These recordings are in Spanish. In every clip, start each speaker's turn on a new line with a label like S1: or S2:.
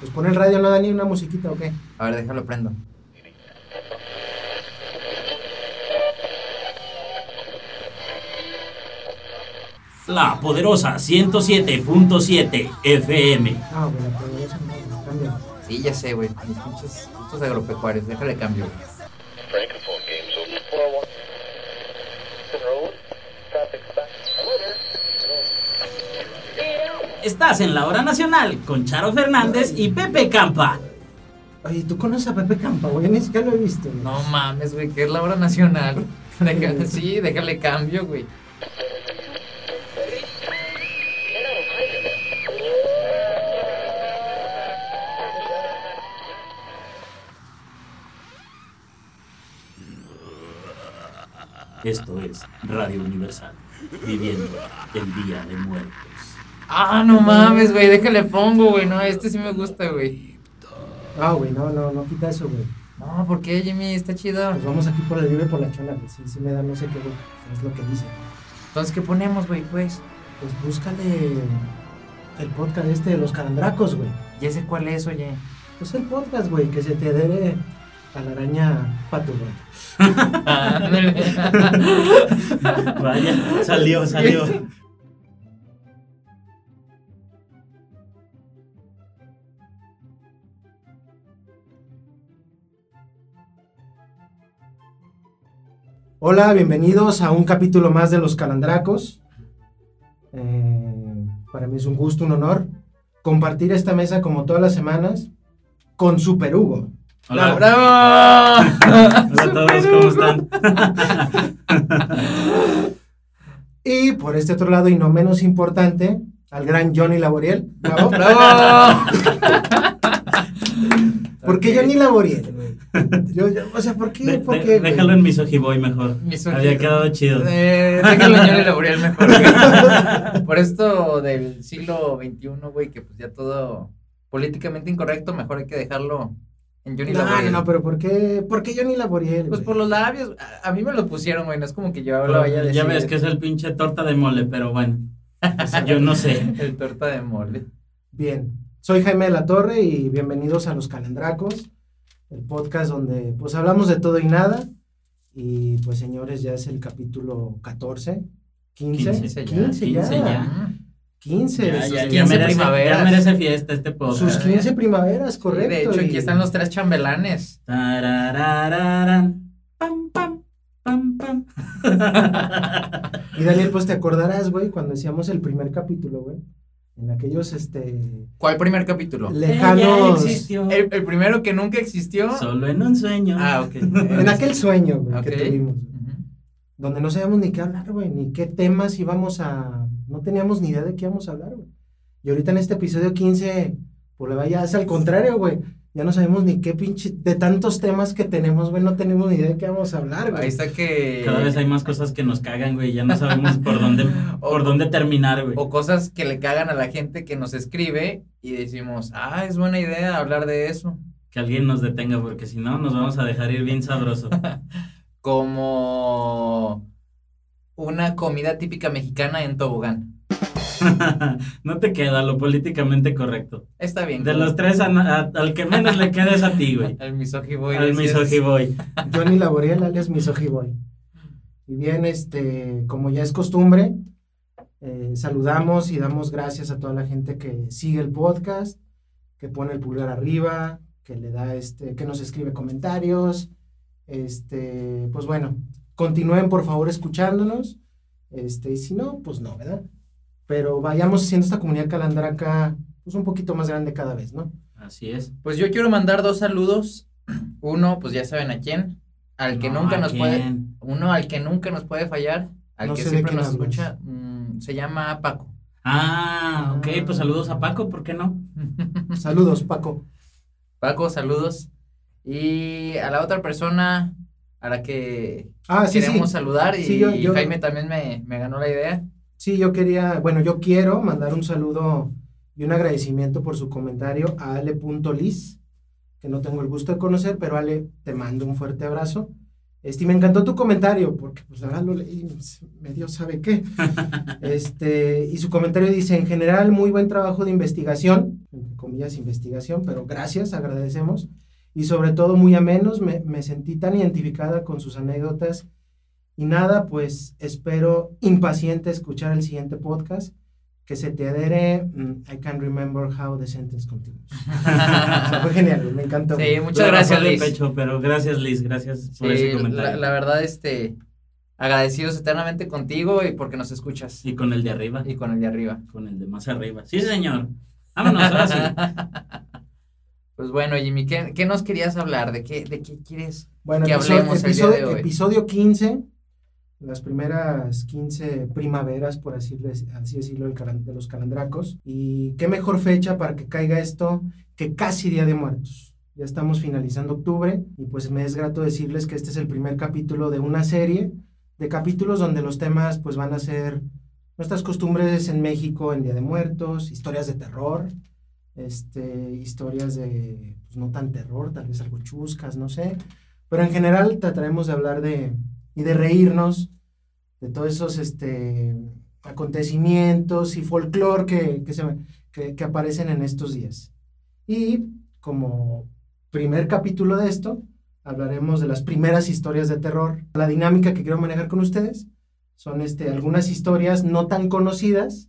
S1: Pues pon el radio, no da ni una musiquita, ¿o qué?
S2: A ver, déjalo prendo.
S3: La poderosa 107.7 FM.
S1: Ah, bueno, pero eso no, cambia.
S2: Sí, ya sé, güey. Mis pinches gustos agropecuarios. Déjale cambio. güey.
S3: Estás en la hora nacional con Charo Fernández y Pepe Campa.
S1: Oye, ¿tú conoces a Pepe Campa, güey? Ni siquiera lo he visto. güey.
S2: No mames, güey, que es la hora nacional. Deja- sí, déjale cambio, güey.
S3: Esto es Radio Universal, viviendo el Día de Muertos.
S2: Ah, no mames, güey, déjale pongo, güey. No, este sí me gusta, güey.
S1: Ah, güey, no, no, no quita eso, güey.
S2: No, ¿por qué, Jimmy? Está chido.
S1: Pues vamos aquí por el libre por la chona, güey. Sí, sí me da no sé qué, güey. Es lo que dice.
S2: Entonces, ¿qué ponemos, güey, pues?
S1: Pues búscale el podcast este de los calandracos, güey.
S2: Ya sé cuál es, oye.
S1: Pues el podcast, güey, que se te adhere a la araña pato, güey.
S3: Vaya, salió, salió.
S1: Hola, bienvenidos a un capítulo más de Los Calandracos. Eh, para mí es un gusto, un honor compartir esta mesa como todas las semanas con Super Hugo.
S3: Hola,
S2: ¡Bravo!
S3: hola a todos, ¿cómo están?
S1: Y por este otro lado, y no menos importante, al gran Johnny Laboriel. Bravo.
S2: ¡Bravo!
S1: ¿Por qué. Johnny Laboriel? Yo- yo- o sea, ¿por qué?
S3: De- déjalo en Misogiboy mejor.
S2: Misogiboy.
S3: Había quedado chido.
S2: Eh, déjalo en Johnny Laboriel mejor. güey. Por esto del siglo XXI, güey, que pues ya todo políticamente incorrecto, mejor hay que dejarlo en Johnny
S1: No, no,
S2: Laboriel.
S1: no, pero ¿por qué, ¿por qué Johnny Laboriel?
S2: Pues
S1: güey?
S2: por los labios, a, a mí me lo pusieron, güey, no es como que yo lo vaya a decir.
S3: ya ves que es el pinche torta de mole, pero bueno. Yo no sé.
S2: El torta de mole.
S1: Bien, soy Jaime de la Torre y bienvenidos a Los Calandracos, el podcast donde pues hablamos de todo y nada. Y pues señores, ya es el capítulo 14, 15,
S3: 15
S1: 15,
S3: ya,
S1: ya,
S3: 15 ya.
S1: 15,
S3: Ya,
S1: sus
S3: ya,
S2: 15
S3: ya merece,
S2: primaveras.
S3: ya merece fiesta este podcast.
S1: sus 15 primaveras,
S2: Sí,
S1: correcto.
S2: de hecho, aquí
S1: y-
S2: están los tres chambelanes.
S3: Pam, pam, pam, pam.
S1: Y Daniel, pues te acordarás, güey, cuando decíamos el primer capítulo, güey, en aquellos, este,
S2: ¿Cuál primer capítulo?
S1: Lejanos,
S3: existió,
S2: El, el primero que nunca existió.
S3: Solo en un sueño.
S2: Ah, ok.
S1: en aquel sueño, güey, que
S2: Ok.
S1: tuvimos. Donde no sabíamos ni qué hablar, güey, ni qué temas íbamos a... No teníamos ni idea de qué íbamos a hablar, güey. Y ahorita en este episodio 15, pues le vaya, es al contrario, güey. Ya no sabemos ni qué pinche... De tantos temas que tenemos, güey, no tenemos ni idea de qué vamos a hablar,
S2: Ahí
S1: güey.
S2: está que.
S3: Cada vez hay más cosas que nos cagan, güey. Ya no sabemos por dónde, por dónde terminar, güey.
S2: O cosas que le cagan a la gente que nos escribe y decimos, ah, es buena idea hablar de eso.
S3: Que alguien nos detenga, porque si no, nos vamos a dejar ir bien sabroso.
S2: Como una comida típica mexicana en tobogán.
S3: no te queda lo políticamente correcto.
S2: Está bien.
S3: De los tres, a- a- al que menos le queda es a ti, güey.
S2: Al misogiboy.
S3: Al misogiboy.
S1: Johnny Laboriel, alias Misogiboy. Y bien, este, como ya es costumbre, eh, saludamos y damos gracias a toda la gente que sigue el podcast, que pone el pulgar arriba, que le da este, que nos escribe comentarios. Este, pues bueno, continúen por favor escuchándonos. Este, y si no, pues no, ¿verdad? Pero vayamos haciendo esta comunidad calandraca pues un poquito más grande cada vez, ¿no?
S3: Así es.
S2: Pues yo quiero mandar dos saludos. Uno, pues ya saben a quién. Al que
S3: No,
S2: nunca
S3: ¿a
S2: nos puede. Uno al que nunca nos puede fallar. Al
S1: No
S2: que siempre nos
S1: hablas.
S2: escucha. mm, se llama Paco.
S3: Ah, ok, pues saludos a Paco, ¿por qué no?
S1: Saludos, Paco.
S2: Paco, saludos. Y a la otra persona a la que
S1: Ah, sí,
S2: queremos
S1: sí.
S2: saludar y
S1: Sí, yo- yo-
S2: Jaime también me, me ganó la idea.
S1: Sí, yo quería, bueno, yo quiero mandar un saludo y un agradecimiento por su comentario a ale.lis, que no tengo el gusto de conocer, pero Ale, te mando un fuerte abrazo. Este, me encantó tu comentario, porque pues la verdad lo leí, medio sabe qué. Este, y su comentario dice, en general, muy buen trabajo de investigación, entre comillas, investigación, pero gracias, agradecemos. Y sobre todo muy amenos, me, me sentí tan identificada con sus anécdotas. Y nada, pues espero impaciente escuchar el siguiente podcast que se te adhere mm, I can remember how the sentence continues. O sea, fue genial, me encantó.
S2: Sí, muchas gracias, Liz.
S3: pecho, pero gracias, Liz, gracias por
S2: Sí,
S3: ese comentario.
S2: la, la verdad, este, agradecidos eternamente contigo y porque nos escuchas.
S3: Y con el de arriba,
S2: Y con el de arriba.
S3: con el de más arriba. Sí, señor. Vámonos, ahora sí.
S2: Pues bueno, Jimmy, ¿qué, qué nos querías hablar? ¿De qué, de qué quieres?
S1: Bueno,
S2: que
S1: episodio,
S2: hablemos el día
S1: episodio,
S2: de hoy.
S1: episodio 15, las primeras 15 primaveras, por así, así decirlo, de los calandracos. Y qué mejor fecha para que caiga esto que casi Día de Muertos. Ya estamos finalizando octubre y pues me es grato decirles que este es el primer capítulo de una serie de capítulos donde los temas pues van a ser nuestras costumbres en México en Día de Muertos, historias de terror, este, historias de pues, no tan terror, tal vez algo chuscas, no sé. Pero en general trataremos de hablar de y de reírnos de todos esos este, acontecimientos y folclore que, que, se, que, que aparecen en estos días. Y como primer capítulo de esto, hablaremos de las primeras historias de terror. La dinámica que quiero manejar con ustedes son este, algunas historias no tan conocidas,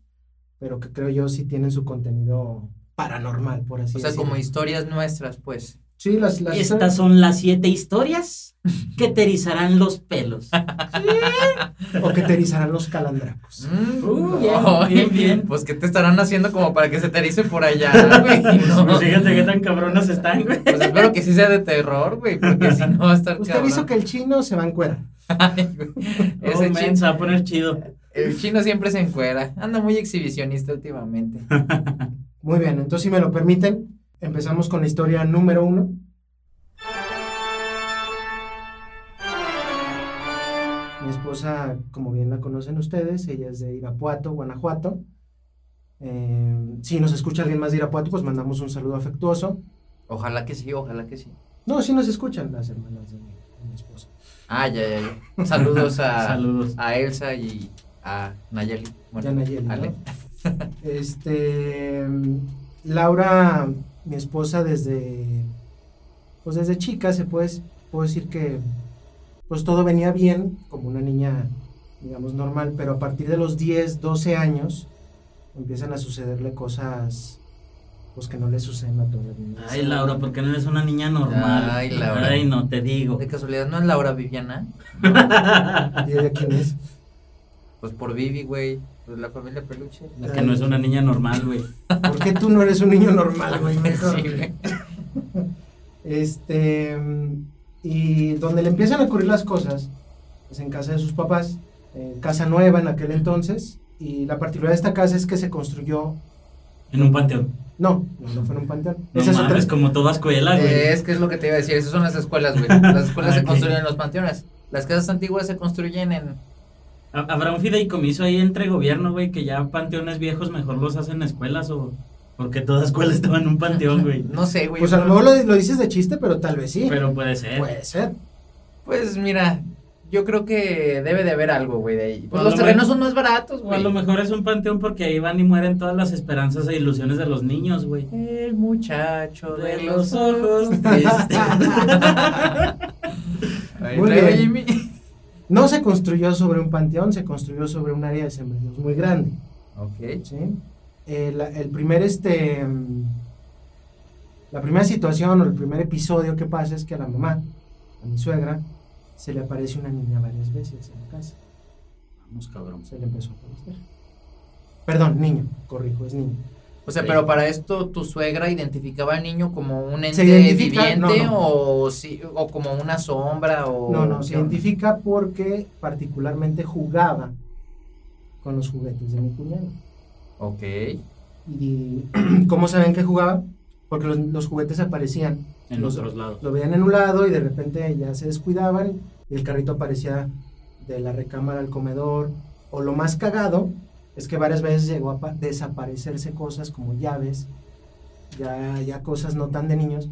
S1: pero que creo yo sí tienen su contenido paranormal, por así
S2: O sea,
S1: decirlo.
S2: como historias nuestras, pues.
S1: Sí, las, las
S3: Estas son las siete historias que te erizarán los pelos.
S1: o que te erizarán los calandracos.
S2: Mm,
S3: Uh, bien, bien, bien.
S2: Pues, ¿qué te estarán haciendo como para que se te por allá, güey? No.
S3: Pues fíjate qué tan cabronas están, güey.
S2: Pues espero que sí sea de terror, güey, porque si no va a estar
S1: Usted
S2: cabrón.
S1: avisó que el chino se va a encuerar.
S2: Ay, güey.
S3: Oh,
S2: Ese chino,
S3: se va a poner chido.
S2: el chino siempre se encuera. Anda muy exhibicionista últimamente.
S1: Muy bien, entonces si me lo permiten, empezamos con la historia número uno. Mi esposa, como bien la conocen ustedes, ella es de Irapuato, Guanajuato. Eh, si nos escucha alguien más de Irapuato, pues mandamos un saludo afectuoso.
S2: Ojalá que sí, ojalá que sí.
S1: No, sí nos escuchan las hermanas de mi, de mi esposa.
S2: Ah, ya, ya, ya. Saludos a,
S3: Saludos.
S2: a Elsa y a Nayeli. Bueno,
S1: Ya Nayeli. Este, Laura, mi esposa, desde, pues desde chica, se puede, puedo decir que, pues todo venía bien, como una niña, digamos, normal, pero a partir de los 10, 12 años, empiezan a sucederle cosas, pues que no le suceden a todas las niñas.
S3: Ay, Laura, ¿por qué no eres una niña normal?
S2: Ay, Laura.
S3: Ay, no te digo.
S2: De casualidad, ¿no es Laura Viviana?
S1: ¿Y ella quién es?
S2: Pues por Vivi, güey. Pues la familia Peluche.
S3: La que no es una niña normal, güey.
S1: ¿Por qué tú no eres un niño normal, güey? Mejor.
S2: Sí, güey.
S1: Este, y donde le empiezan a ocurrir las cosas, es en casa de sus papás, eh, casa nueva en aquel entonces, y la particularidad de esta casa es que se construyó,
S3: En un panteón.
S1: no, no, no fue en un panteón.
S3: No
S1: Esa es otra-
S3: como toda escuela, güey.
S2: Eh, es que es lo que te iba a decir. Esas son las escuelas, güey. Las escuelas se
S3: Ok.
S2: construyen en los panteones. Las casas antiguas se construyen en.
S3: Ha- ¿Habrá un fideicomiso ahí entre gobierno, güey, que ya panteones viejos mejor los hacen escuelas o...? Porque toda escuela estaba en un panteón, güey.
S2: No sé, güey.
S1: Pues a lo mejor lo, lo dices de chiste, pero tal vez sí.
S3: Pero puede ser.
S1: Puede ser.
S2: Pues mira, yo creo que debe de haber algo, güey, de ahí. Pues los
S3: lo
S2: terrenos
S3: mejor-
S2: son más baratos,
S3: O a
S2: güey.
S3: lo mejor es un panteón porque ahí van y mueren todas las esperanzas e ilusiones de los niños, güey.
S2: El muchacho de,
S3: De
S2: los ojos tristes.
S1: Muy bien.
S2: Jimmy.
S1: No se construyó sobre un panteón, se construyó sobre un área de sembradíos muy grande.
S2: Ok.
S1: ¿sí? El, el primer, este, mm, la primera situación o el primer episodio que pasa es que a la mamá, a mi suegra, se le aparece una niña varias veces en la casa.
S3: Vamos, cabrón.
S1: Se le empezó a aparecer. Perdón, niño, corrijo, es niño.
S2: O sea,
S3: Sí.
S2: pero para esto tu suegra identificaba al niño como un ente viviente
S1: no, no.
S2: O, sí, o como una sombra o
S1: No, no, se identifica porque particularmente jugaba con los juguetes de mi cuñado.
S2: Ok.
S1: ¿Y cómo saben que jugaba? Porque los, los juguetes aparecían
S3: En
S1: Los-
S3: otros lados.
S1: lo veían en un lado y de repente ya se descuidaban y el carrito aparecía de la recámara al comedor. O lo más cagado es que varias veces llegó a pa- desaparecerse cosas como llaves, ya, ya cosas no tan de niños,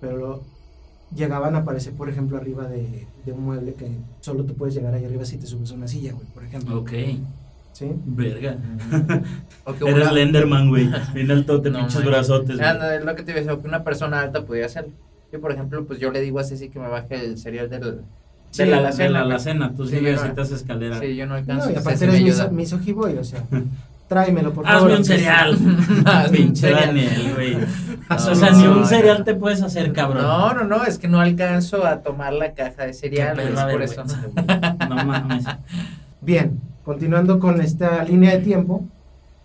S1: pero lo- llegaban a aparecer, por ejemplo, arriba de, de un mueble que solo te puedes llegar ahí arriba si te subes a una silla, güey, por ejemplo.
S3: Ok.
S1: ¿sí?
S3: Verga.
S2: O que
S3: Eres Lenderman, güey. Bien altote,
S2: No,
S3: pinches
S2: man.
S3: brazotes. güey.
S2: Anda, es lo que te iba a decir, o que una persona alta podría hacer. Yo, por ejemplo, pues yo le digo a Ceci que me baje el cereal del,
S3: De la, de la alacena, tú sí
S2: Sí, yo no-
S3: necesitas escalera.
S2: Sí, yo no alcanzo.
S1: No, y aparte
S2: me
S1: eres mis, misogiboy, o sea, tráemelo, por favor.
S3: Hazme un cereal. Pinche. Daniel, güey.
S2: No,
S3: o sea, ni un cereal
S2: no.
S3: te puedes hacer, cabrón.
S2: No, no, no, es que no alcanzo a tomar la caja de cereal, es por eso.
S3: No mames.
S1: Bien, continuando con esta línea de tiempo,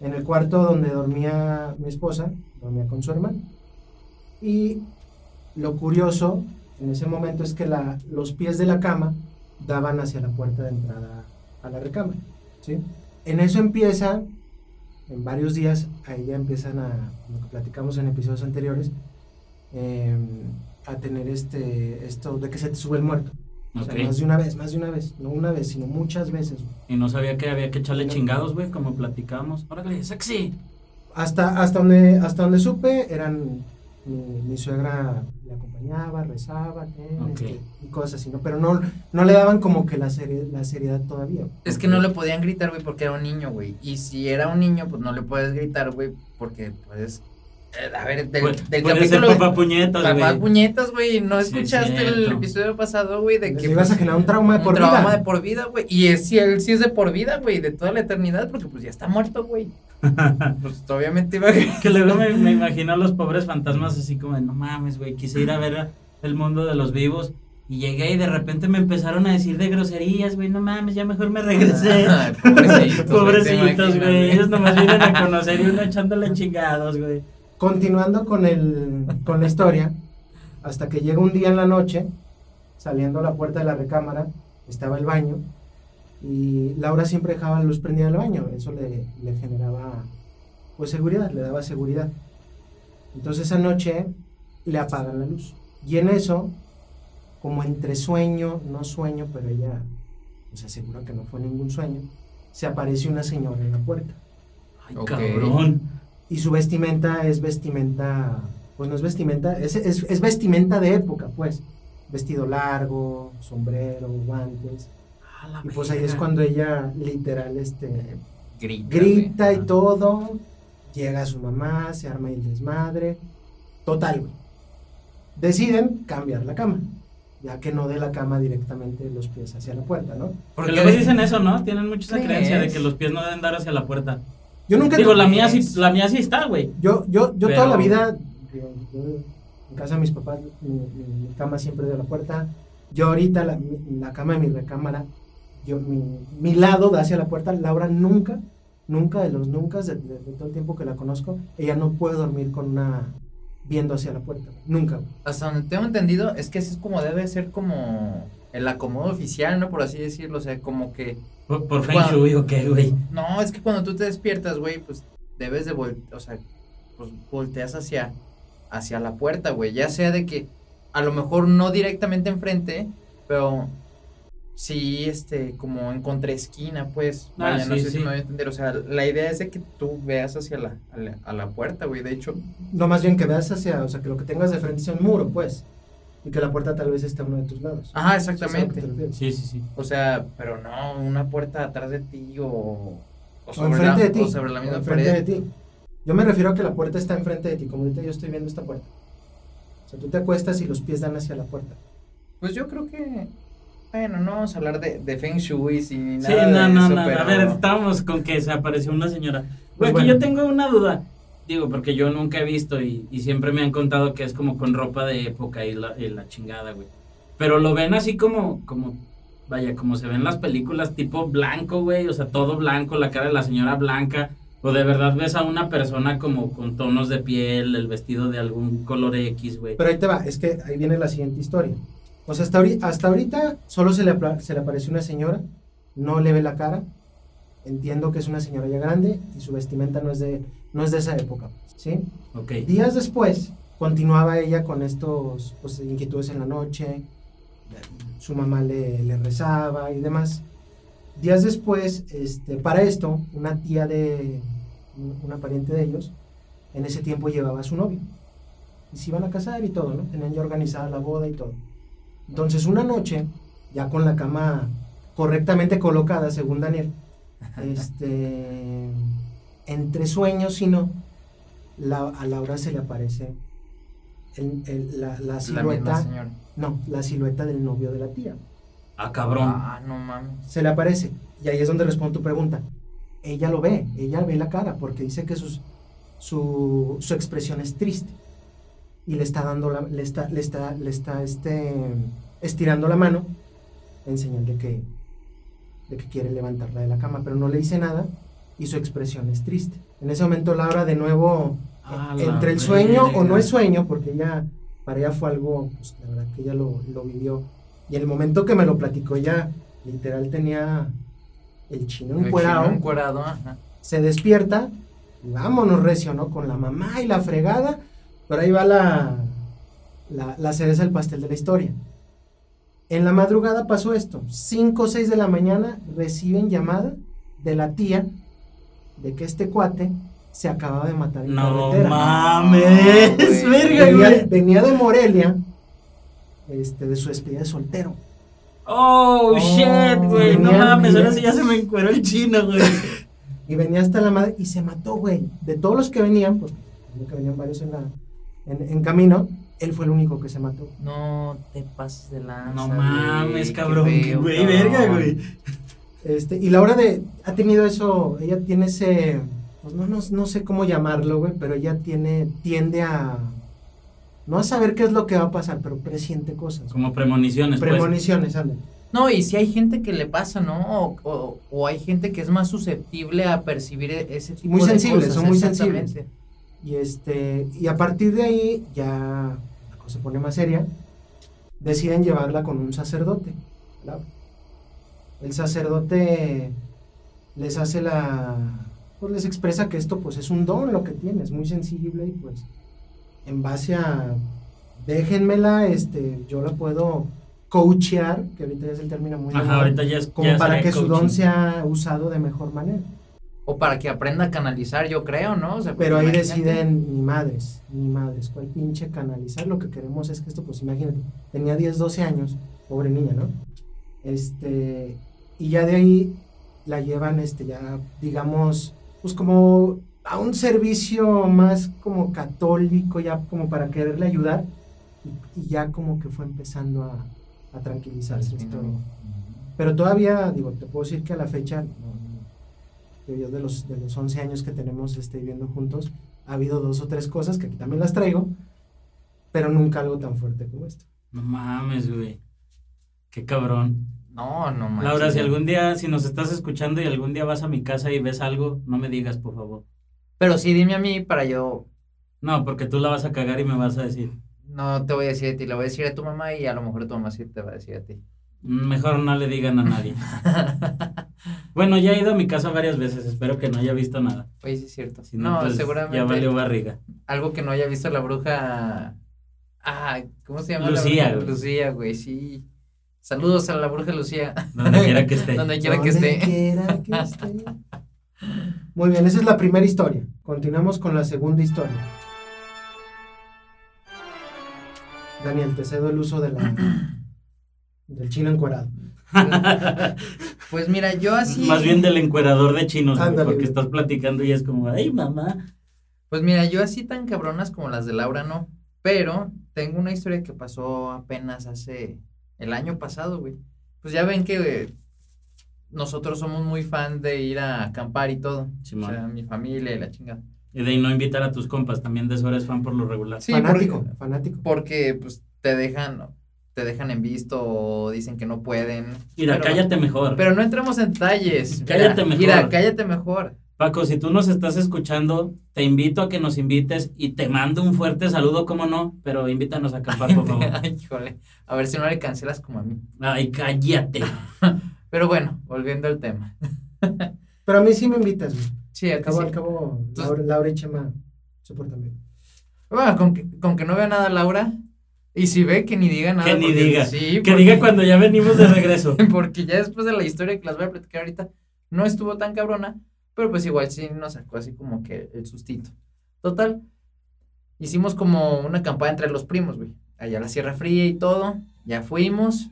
S1: en el cuarto donde dormía mi esposa, dormía con su hermano. Y lo curioso en ese momento es que la, los pies de la cama daban hacia la puerta de entrada a la recámara. ¿sí? En eso empieza, en varios días, ahí ya empiezan a, lo que platicamos en episodios anteriores, eh, a tener este, esto de que se te sube el muerto. O sea,
S3: Ok.
S1: más de una vez, más de una vez, no una vez, sino muchas veces.
S3: Y no sabía que había que echarle chingados, güey, como platicábamos. Órale, sexy.
S1: Hasta, hasta, donde, hasta donde supe, eran mi, mi suegra le acompañaba, rezaba. Este, y cosas así, ¿no? Pero no, no le daban como que la, seri- la seriedad todavía.
S2: Es que no le podían gritar, güey, porque era un niño, güey. Y si era un niño, pues no le puedes gritar, güey, porque puedes. eh, a ver, del, del capítulo.
S3: papá puñetas,
S2: Papá
S3: güey.
S2: puñetas, güey. ¿No
S3: Sí,
S2: escuchaste el episodio pasado, güey? De
S1: Les
S2: que.
S1: ibas a
S2: pues,
S1: generar un trauma de
S2: un
S1: por
S2: trauma
S1: vida.
S2: de por vida, güey. Y es, si él sí es de por vida, güey, de toda la eternidad, porque pues ya está muerto, güey. Pues obviamente iba a.
S3: Que luego me, me imagino a los pobres fantasmas así como de, no mames, güey, quise ir a ver el mundo de los vivos. Y llegué y de repente me empezaron a decir de groserías, güey, no mames, ya mejor me regresé.
S2: Ay, pobrecitos, güey.
S3: Ellos nomás vienen a conocer y uno echándole chingados, güey.
S1: Continuando con, el, con la historia, hasta que llega un día en la noche, saliendo a la puerta de la recámara, estaba el baño, y Laura siempre dejaba la luz prendida en el baño, eso le, le generaba pues seguridad, le daba seguridad. Entonces esa noche le apagan la luz. Y en eso, como entre sueño, no sueño, pero ella pues asegura que no fue ningún sueño, se aparece una señora en la puerta.
S3: Ay, cabrón.
S1: Y su vestimenta es vestimenta, pues no es vestimenta, es, es, es vestimenta de época, pues. Vestido largo, sombrero, guantes. Y pues ahí es cuando ella literal este,
S2: Grita.
S1: y todo. Llega su mamá, se arma el desmadre. Total, güey. Deciden cambiar la cama. Ya que no de la cama directamente los pies hacia la puerta, ¿no?
S3: Porque luego dicen eso, ¿no? Tienen mucho esa creencia de que los pies no deben dar hacia la puerta.
S1: Yo nunca.
S3: Digo, la mía sí, la mía sí está, güey.
S1: Yo, yo, yo
S3: Pero-
S1: toda la vida, digo, yo en casa de mis papás, mi, mi- mi cama siempre de la puerta. Yo ahorita, la, mi- la cama de mi recámara, yo, mi, mi lado da hacia la puerta. Laura nunca, nunca de los nunca, de, de- de todo el tiempo que la conozco, ella no puede dormir con una, viendo hacia la puerta. Nunca.
S2: Hasta donde tengo entendido, es que así es como debe ser como el acomodo oficial, ¿no? Por así decirlo, o sea, como que...
S3: Por, por Feng Shui o qué, güey.
S2: No, es que cuando tú te despiertas, güey, pues debes de voltear, o sea, pues volteas hacia, hacia la puerta, güey, ya sea de que a lo mejor no directamente enfrente, pero sí, este, como en contraesquina, pues,
S3: Ah,
S2: vaya, no
S3: sí,
S2: sé si me voy a entender, o sea, la idea es de que tú veas hacia la, a la, a la puerta, güey, de hecho,
S1: No más bien que veas hacia, o sea, que lo que tengas de frente sea un muro, pues. Y que la puerta tal vez esté a uno de tus lados.
S2: ajá,
S1: ¿Sí sabes a lo que
S2: exactamente?
S3: Sí, sí, sí.
S2: o sea, pero no, una puerta atrás de ti o, o
S1: O
S2: sobre, la,
S1: de ti.
S2: o sobre la
S1: o
S2: misma
S1: enfrente
S2: pared.
S1: de ti. Yo me refiero a que la puerta está enfrente de ti, como ahorita yo estoy viendo esta puerta. O sea, tú te acuestas y los pies dan hacia la puerta.
S2: Pues yo creo que. Bueno, no vamos a hablar de, de Feng Shui ni
S3: Sí,
S2: nada
S3: no,
S2: de
S3: no,
S2: eso,
S3: no.
S2: pero.
S3: A ver, estábamos con que se apareció una señora.
S1: Pues
S3: Güey, aquí
S1: bueno.
S3: yo tengo una duda. Digo, porque yo nunca he visto y, y siempre me han contado que es como con ropa de época y la, y la chingada, güey. Pero lo ven así como, como, vaya, como se ven las películas tipo blanco, güey. O sea, todo blanco, la cara de la señora blanca. O de verdad ves a una persona como con tonos de piel, el vestido de algún color X, güey.
S1: Pero ahí te va, es que ahí viene la siguiente historia. O sea, hasta, ahori- hasta ahorita solo se le, se le apareció una señora, no le ve la cara. Entiendo que es una señora ya grande y su vestimenta no es de, no es de esa época, ¿sí?
S3: Ok.
S1: Días después, continuaba ella con estos pues, inquietudes en la noche, su mamá le, le rezaba y demás. Días después, este, para esto, una tía de, una pariente de ellos, en ese tiempo llevaba a su novio. Y se iban a casar y todo, ¿no? Tenían ya organizada la boda y todo. Entonces, una noche, ya con la cama correctamente colocada, según Daniel, este, entre sueños y no, la- a Laura se le aparece el- el- la, la
S2: La misma
S1: silueta,
S2: señora.
S1: no, la silueta del novio de la tía.
S3: Ah, cabrón.
S2: Ah, no mames.
S1: Se le aparece. Y ahí es donde respondo tu pregunta. Ella lo ve, ella ve la cara, porque dice que sus, su, su expresión es triste. Y le está dando la, le está, le está, le está este, estirando la mano en señal de que, de que quiere levantarla de la cama, pero no le dice nada y su expresión es triste. En ese momento Laura de nuevo,
S3: la
S1: entre el sueño o no es sueño, porque ella, para ella fue algo, pues la verdad que ella lo, lo vivió. Y el momento que me lo platicó, ella literal tenía el chino encuerado,
S2: encuerado, ajá.
S1: se despierta, y vámonos recio, ¿no? Con la mamá y la fregada, pero ahí va la, la, la cereza del pastel de la historia. En la madrugada pasó esto, 5 o 6 de la mañana reciben llamada de la tía de que este cuate se acababa de matar en
S3: No
S1: carretera.
S3: mames,
S2: güey.
S3: verga,
S1: venía,
S3: güey.
S1: venía de Morelia, este, de su despedida de soltero.
S3: Oh, shit, güey. No
S1: venía
S3: mames, ahora sí ya se me encueró el chino, güey.
S1: Y venía hasta la madre y se mató, güey. De todos los que venían, pues, que venían varios en, la, en, en camino, él fue el único que se mató.
S2: No te pases de lanza.
S3: No mames,
S2: qué
S3: cabrón.
S2: feo,
S3: Güey,
S2: cabrón.
S3: verga, güey.
S1: Este, y Laura de, ha tenido eso, ella tiene ese, pues no, no, no sé cómo llamarlo, güey, pero ella tiene, tiende a, no a saber qué es lo que va a pasar, pero presiente cosas.
S3: Como premoniciones, pues.
S1: Premoniciones, ande.
S2: No, y si hay gente que le pasa, ¿no? O, o- o hay gente que es más susceptible a percibir e- ese tipo
S1: Muy
S2: de
S1: sensibles,
S2: cosas.
S1: son muy
S2: exactamente.
S1: sensibles. Y este, y a partir de ahí ya la cosa se pone más seria. Deciden llevarla con un sacerdote. El sacerdote les hace la pues les expresa que esto pues es un don lo que tiene, es muy sensible y pues en base a déjenmela, este, yo la puedo coachear, que ahorita ya es el término muy
S3: Ajá, ahorita ya es.
S1: como
S3: ya
S1: para que su don sea usado de mejor manera.
S2: O para que aprenda a canalizar, yo creo, ¿no? O sea,
S1: Pero ahí
S2: imagínate.
S1: deciden, ni madres, ni madres, cuál pinche canalizar. Lo que queremos es que esto, pues imagínate, tenía 10, 12 años, pobre niña, ¿no? Este, y ya de ahí la llevan, este, ya, digamos, pues como a un servicio más como católico, ya como para quererle ayudar, y, y ya como que fue empezando a, a tranquilizarse. Pero todavía, digo, te puedo decir que a la fecha, no, que yo de los, de los 11 años que tenemos este, viviendo juntos, ha habido dos o tres cosas que aquí también las traigo, pero nunca algo tan fuerte como esto.
S3: No mames, güey. Qué cabrón.
S2: No, no manches.
S3: Laura, si algún día, si nos estás escuchando y algún día vas a mi casa y ves algo, no me digas, por favor.
S2: Pero sí, dime a mí para yo.
S3: No, porque tú la vas a cagar y me vas a decir.
S2: No te voy a decir a ti, le voy a decir a tu mamá y a lo mejor tu mamá sí te va a decir a ti.
S3: Mejor no le digan a nadie. Bueno, ya he ido a mi casa varias veces, espero que no haya visto nada.
S2: Oye, sí es cierto.
S3: Si
S2: no,
S3: pues,
S2: seguramente.
S3: Ya valió barriga.
S2: Algo que no haya visto la bruja. Ah, ¿cómo se llama? la
S3: Lucía,
S2: bruja?
S3: güey.
S2: Lucía, güey, sí. Saludos a la bruja Lucía.
S3: Donde quiera que esté.
S2: Donde quiera que
S1: Donde
S2: esté.
S1: quiera que esté. Muy bien, esa es la primera historia. Continuamos con la segunda historia. Daniel, te cedo el uso de la, del chino encuadrado.
S2: Pues mira, yo así.
S3: Más bien del encuerador de chinos,
S1: Ándale,
S3: porque estás platicando y es como, ay, mamá.
S2: Pues mira, yo así tan cabronas como las de Laura no. Pero tengo una historia que pasó apenas hace el año pasado, güey. Pues ya ven que eh, nosotros somos muy fan de ir a acampar y todo.
S3: Simón.
S2: O sea, mi familia y la chingada.
S3: Y de no invitar a tus compas, también de eso eres fan por lo regular.
S2: Sí,
S1: fanático,
S2: porque-
S1: fanático.
S2: Porque pues te dejan, te dejan en visto o dicen que no pueden.
S3: Mira,
S2: Pero-
S3: cállate mejor.
S2: Pero no entremos en detalles.
S3: Cállate
S2: Mira,
S3: mejor.
S2: Mira, cállate mejor.
S3: Paco, si tú nos estás escuchando, te invito a que nos invites y te mando un fuerte saludo, como no, pero invítanos a acampar, por favor.
S2: Ay, híjole. A ver si no le cancelas como a mí.
S3: Ay, cállate.
S2: Pero bueno, volviendo al tema.
S1: Pero a mí sí me invitas, güey.
S2: Sí,
S1: Al cabo,
S2: sí.
S1: al cabo, Laura, Laura y Chema soportan bien.
S2: Bueno, con que, con que no vea nada Laura. Y si ve, que ni diga nada.
S3: Que ni diga.
S2: Sí,
S3: Que
S2: porque-
S3: diga cuando ya venimos de regreso.
S2: Porque ya después de la historia que las voy a platicar ahorita, no estuvo tan cabrona, pero pues igual sí nos sacó así como que el sustito. Total, hicimos como una acampada entre los primos, güey. Allá a la Sierra Fría y todo, ya fuimos.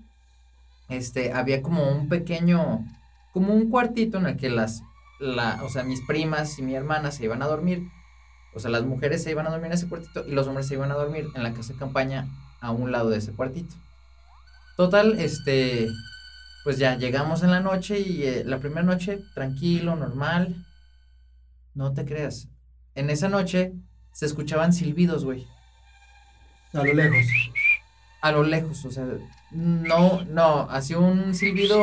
S2: Este, había como un pequeño como un cuartito en el que las, la, o sea, mis primas y mi hermana se iban a dormir. O sea, las mujeres se iban a dormir en ese cuartito y los hombres se iban a dormir en la casa de campaña a un lado de ese cuartito. Total, este, pues ya llegamos en la noche y eh, la primera noche tranquilo, normal. No te creas. En esa noche se escuchaban silbidos, güey.
S1: A lo lejos.
S2: A lo lejos, o sea, no, no, así un silbido.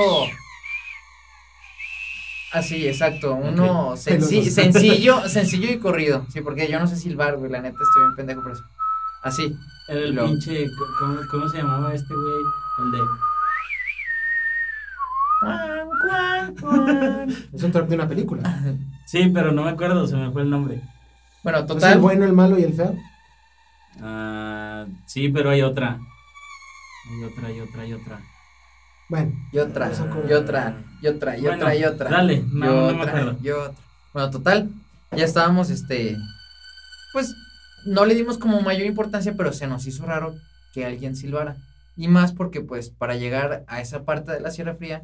S2: Así, exacto, uno sencillo, sencillo y corrido. Sí, porque yo no sé silbar, güey, la neta estoy bien pendejo por eso. Así.
S3: Era el
S2: Lo-
S3: pinche. ¿cómo, ¿Cómo se llamaba este güey? El de.
S1: Es un track de una película.
S3: Sí, pero no me acuerdo, se me fue el nombre.
S2: Bueno,
S1: ¿Es el
S2: total.
S1: bueno, el malo y el feo?
S3: Ah, sí, pero hay otra. Hay otra, hay otra, hay otra.
S1: Bueno.
S2: Y otra,
S1: con-
S2: y otra, y otra, y
S3: Bueno,
S2: otra, y otra.
S3: dale,
S2: y
S3: no, no me acuerdo.
S2: y otra. Bueno, total, ya estábamos, este, pues, no le dimos como mayor importancia, pero se nos hizo raro que alguien silbara. Y más porque, pues, para llegar a esa parte de la Sierra Fría,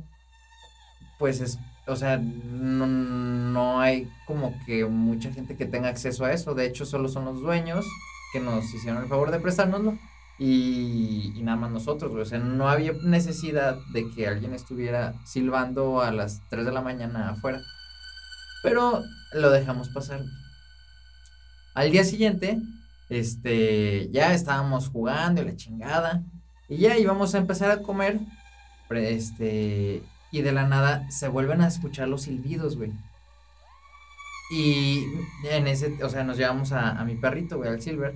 S2: pues es, o sea, no, no hay como que mucha gente que tenga acceso a eso. De hecho, solo son los dueños que nos hicieron el favor de prestárnoslo. Y, nada más nosotros. O sea, no había necesidad de que alguien estuviera silbando a las 3 de la mañana afuera. Pero lo dejamos pasar. Al día siguiente, este, ya estábamos jugando y la chingada. Y ya íbamos a empezar a comer. Este, y de la nada se vuelven a escuchar los silbidos, güey. Y en ese, o sea, nos llevamos a, a mi perrito, güey, al Silver.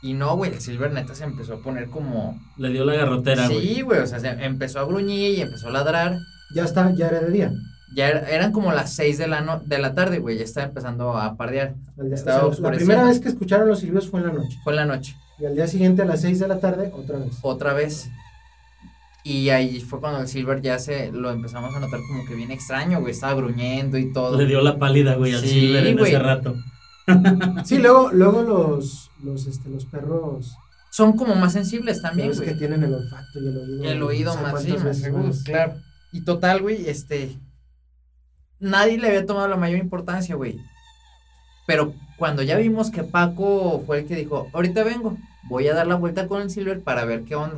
S2: Y no, güey, el Silver neta se empezó a poner como...
S3: Le dio la garrotera, güey.
S2: Sí, güey, o sea, se empezó a gruñir y empezó a ladrar.
S1: Ya está, ya era de día.
S2: Ya era- eran como las 6 de la, no- de la tarde, güey, ya estaba empezando a pardear.
S1: Día-
S2: Estaba
S1: o sea, la primera vez que escucharon los silbidos fue en la noche.
S2: Fue en la noche,
S1: Y al día siguiente, a las 6 de la tarde, otra vez.
S2: otra vez. Y ahí fue cuando el Silver ya se lo empezamos a notar como que bien extraño, güey, estaba gruñendo y todo.
S3: Le dio la pálida, güey, al
S2: Sí,
S3: Silver en
S2: güey.
S3: ese rato.
S1: Sí, luego, luego los, los, este, los perros
S2: Son como más sensibles también,
S1: los
S2: güey.
S1: que tienen el olfato y el oído.
S2: Y el oído más, sí, más
S1: más.
S2: claro. Y total, güey, este. Nadie le había tomado la mayor importancia, güey. Pero cuando ya vimos que Paco fue el que dijo, ahorita vengo, voy a dar la vuelta con el Silver para ver qué onda.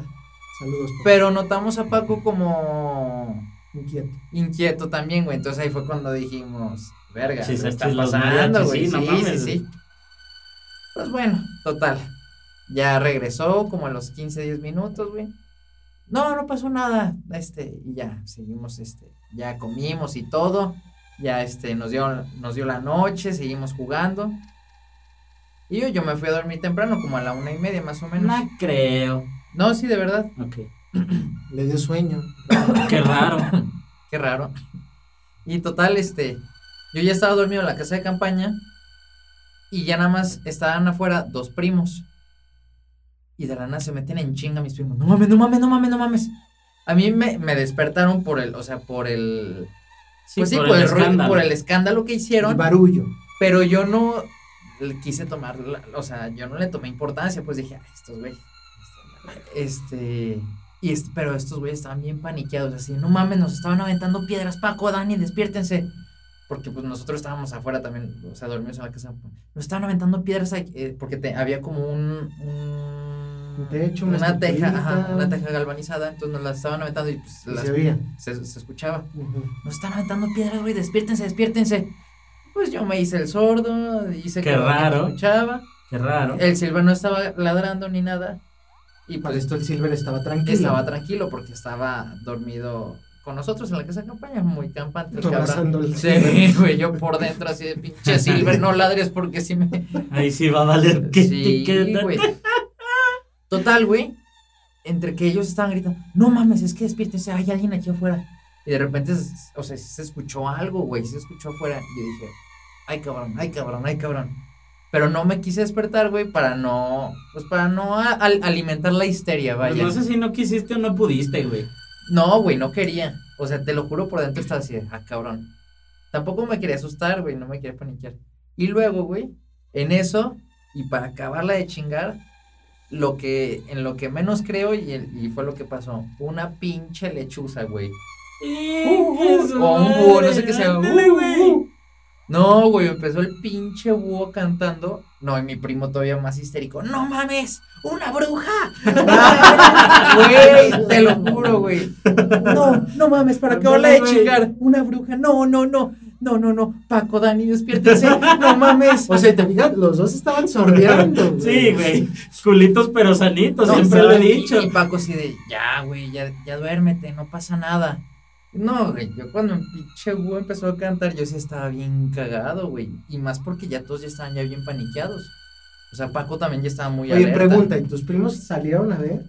S1: Saludos, Paco.
S2: Pero notamos a Paco como
S1: Inquieto.
S2: inquieto también, güey. Entonces ahí fue cuando dijimos, verga,
S3: Sí,
S2: ¿qué
S3: se
S2: está pasando, güey?
S3: sí, no
S2: Sí,
S3: mames,
S2: sí, sí. Pues bueno, total. Ya regresó como a los 15, 10 minutos, güey. No, no pasó nada. Este, y ya, seguimos, este, ya comimos y todo. Ya, este, nos dio, nos dio la noche, seguimos jugando. Y yo, yo me fui a dormir temprano, como a la una y media más o menos.
S3: No creo.
S2: No, sí, de verdad.
S3: Ok.
S1: Le dio sueño.
S3: Qué raro.
S2: Qué raro. Y total, este, yo ya estaba dormido en la casa de campaña y ya nada más estaban afuera dos primos. Y de la nada se meten en chinga mis primos. No mames, no mames, no mames, no mames. A mí me, me despertaron por el, o sea, por el...
S3: Sí,
S2: pues sí,
S3: por,
S2: por,
S3: el,
S2: el, ruido- por el escándalo que
S1: El
S2: hicieron.
S1: barullo.
S2: Pero yo no le quise tomar, la- o sea, yo no le tomé importancia, pues dije, ay, estos güeyes. Este, y es- pero estos güeyes estaban bien paniqueados, así, no mames, nos estaban aventando piedras, Paco, Dani, despiértense. Porque pues nosotros estábamos afuera también, o sea, dormidos en la casa. Nos estaban aventando piedras ahí, eh, porque te- había como un, un-
S1: Un techo, una
S2: una teja, ajá, una teja galvanizada, entonces nos la estaban aventando y pues las-
S1: se veía.
S2: se, se escuchaba.
S1: Ujú.
S2: Nos están aventando piedras, güey, despiértense, despiértense. Pues yo me hice el sordo, hice
S3: Qué
S2: que no
S3: raro.
S2: escuchaba.
S3: Qué raro.
S2: El Silva no estaba ladrando ni nada. Y
S1: Para
S2: pues
S1: esto el Silver estaba tranquilo.
S2: estaba tranquilo porque estaba dormido con nosotros en la casa de campaña, muy campante. el
S1: Abrazando
S2: cabrón.
S1: el
S2: Sí,
S1: Silver.
S2: güey, yo por dentro así de pinche Silver, no ladres porque sí me...
S3: Ahí sí va a valer que
S2: Sí, güey. Total, güey. Entre que ellos estaban gritando, no mames, es que despiértense, hay alguien aquí afuera. Y de repente, o sea, se escuchó algo, güey, se escuchó afuera. Y yo dije, ay cabrón, ay cabrón, ay cabrón. Pero no me quise despertar, güey, para no, pues para no a- alimentar la histeria,
S3: Pues
S2: vaya.
S3: no sé si no quisiste o no pudiste, güey.
S2: No, güey, no quería. O sea, te lo juro por dentro estaba así, de, ah, cabrón. Tampoco me quería asustar, güey, no me quería paniquear. Y luego, güey, en eso, y para acabarla de chingar, lo que, en lo que menos creo, y, el- y fue lo que pasó, una pinche lechuza, güey. O un búho, no sé qué sea. Uh,
S3: güey.
S2: uh. No, güey, empezó el pinche búho cantando. No, y mi primo todavía más histérico. ¡No mames! ¡Una bruja! Güey, te lo juro, güey. No, no mames, ¿para qué de
S3: güey.
S2: chingar? Una bruja. No, no, no. No, no, no. Paco, Dani, despiértense. No mames.
S1: O sea, te fijas, los dos estaban sordeando. güey.
S3: Sí, güey. Culitos pero sanitos,
S2: No,
S3: siempre
S2: sí,
S3: lo he dicho.
S2: Y Paco así de, ya, güey, ya, ya duérmete, no pasa nada. No, güey, yo cuando el pinche búho empezó a cantar, yo sí estaba bien cagado, güey. Y más porque ya todos ya estaban ya bien paniqueados. O sea, Paco también ya estaba muy
S1: Oye,
S2: alerta.
S1: pregunta, ¿y tus primos salieron a ver?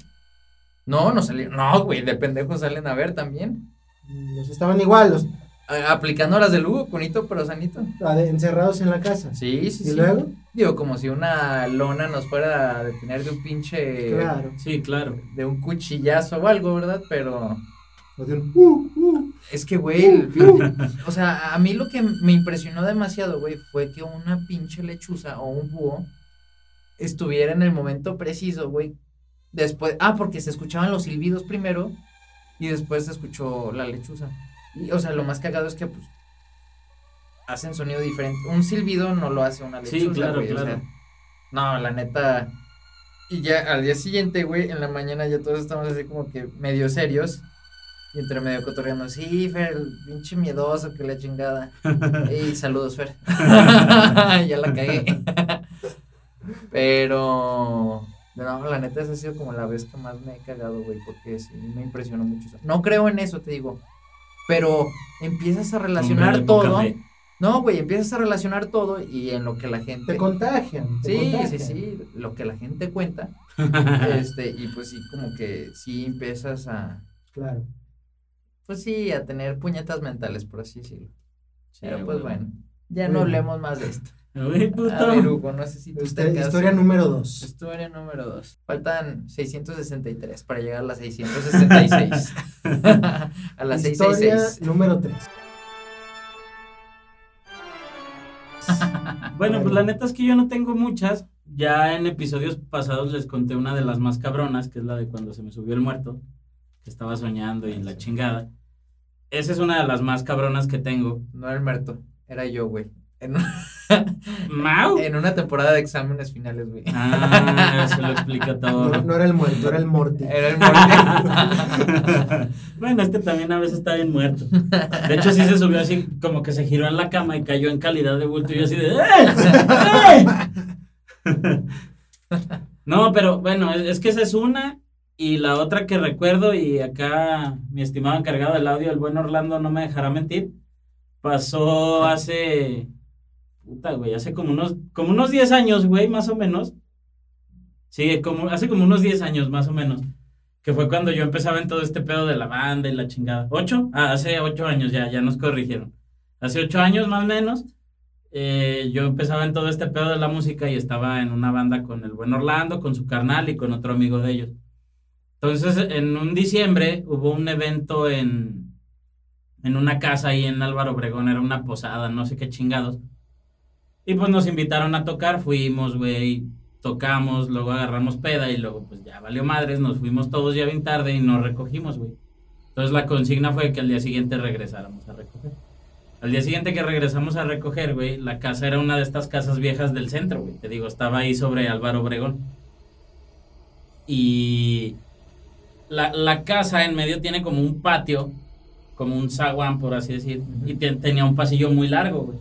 S2: No, no salieron. No, güey, de pendejos salen a ver también.
S1: Los estaban igual, los
S2: aplicando las del Hugo, conito pero sanito.
S1: encerrados en la casa.
S2: Sí, sí,
S1: ¿Y
S2: sí.
S1: luego?
S2: Digo, como si una lona nos fuera a detener de un pinche.
S1: Claro.
S3: Sí, claro.
S2: De un cuchillazo o algo, ¿verdad? Pero.
S1: O de un, uh, uh.
S2: Es que, güey, pin- o sea, a mí lo que me impresionó demasiado, güey, fue que una pinche lechuza o un búho estuviera en el momento preciso, güey. Después, ah, porque se escuchaban los silbidos primero y después se escuchó la lechuza. Y, o sea, lo más cagado es que, pues, hacen sonido diferente. Un silbido no lo hace una lechuza,
S3: Sí, claro,
S2: güey, o sea, no, la neta. Y ya al día siguiente, güey, en la mañana ya todos estamos así como que medio serios. Y entre medio cotorreando, sí, Fer, el pinche miedoso que la chingada. Y saludos, Fer. ya la cagué. Pero. No, la neta, esa ha sido como la vez que más me he cagado, güey, porque sí, me impresionó mucho. No creo en eso, te digo. Pero empiezas a relacionar todo. No, güey, empiezas a relacionar todo y en lo que la gente.
S1: Te contagian. te
S2: Sí, sí,
S1: contagian.
S2: sí, lo que la gente cuenta. este, y pues sí, como que sí empiezas a.
S1: Claro.
S2: Pues sí, a tener puñetas mentales, por así decirlo.
S3: Sí,
S2: Pero pues bueno, ya no hablemos más de esto.
S3: Uy, puto.
S2: A ver, Hugo, no sé si tú tengas-
S1: historia número dos.
S2: Historia número 2. Faltan 663 para llegar a las 666. a las
S1: Historia
S2: 666.
S1: número tres.
S3: Bueno, pues la neta es que yo no tengo muchas. Ya en episodios pasados les conté una de las más cabronas, que es la de cuando se me subió el muerto, que estaba soñando y la chingada. Esa es una de las más cabronas que tengo.
S2: No era el muerto, era yo, güey. En,
S3: ¡Mau!
S2: en una temporada de exámenes finales, güey.
S3: Ah, eso lo explica
S1: No,
S3: todo.
S1: no era el muerto, era el Morty.
S2: Era el muerto.
S3: bueno, este también a veces está bien muerto. De hecho, sí se subió así, como que se giró en la cama y cayó en calidad de bulto y yo así de... ¡Eh! ¡Eh! No, pero bueno, es, es que esa es una. Y la otra que recuerdo, y acá mi estimado encargado del audio, el buen Orlando, no me dejará mentir, pasó hace... Puta, güey, hace como unos, como unos 10 años, güey, más o menos. Sí, como, hace como unos 10 años, más o menos. Que fue cuando yo empezaba en todo este pedo de la banda y la chingada. ¿Ocho? Ah, hace ocho años ya, ya nos corrigieron. Hace ocho años más o menos, eh, yo empezaba en todo este pedo de la música y estaba en una banda con el buen Orlando, con su carnal y con otro amigo de ellos. Entonces, en un diciembre hubo un evento en, en una casa ahí en Álvaro Obregón, era una posada, no sé qué chingados. Y pues nos invitaron a tocar, fuimos, güey, tocamos, luego agarramos peda y luego pues ya valió madres, nos fuimos todos ya bien tarde y nos recogimos, güey. Entonces la consigna fue que al día siguiente regresáramos a recoger. Al día siguiente que regresamos a recoger, güey, la casa era una de estas casas viejas del centro, güey. Te digo, estaba ahí sobre Álvaro Obregón. Y la, la casa en medio tiene como un patio, como un zaguán, por así decir, y te- tenía un pasillo muy largo, güey.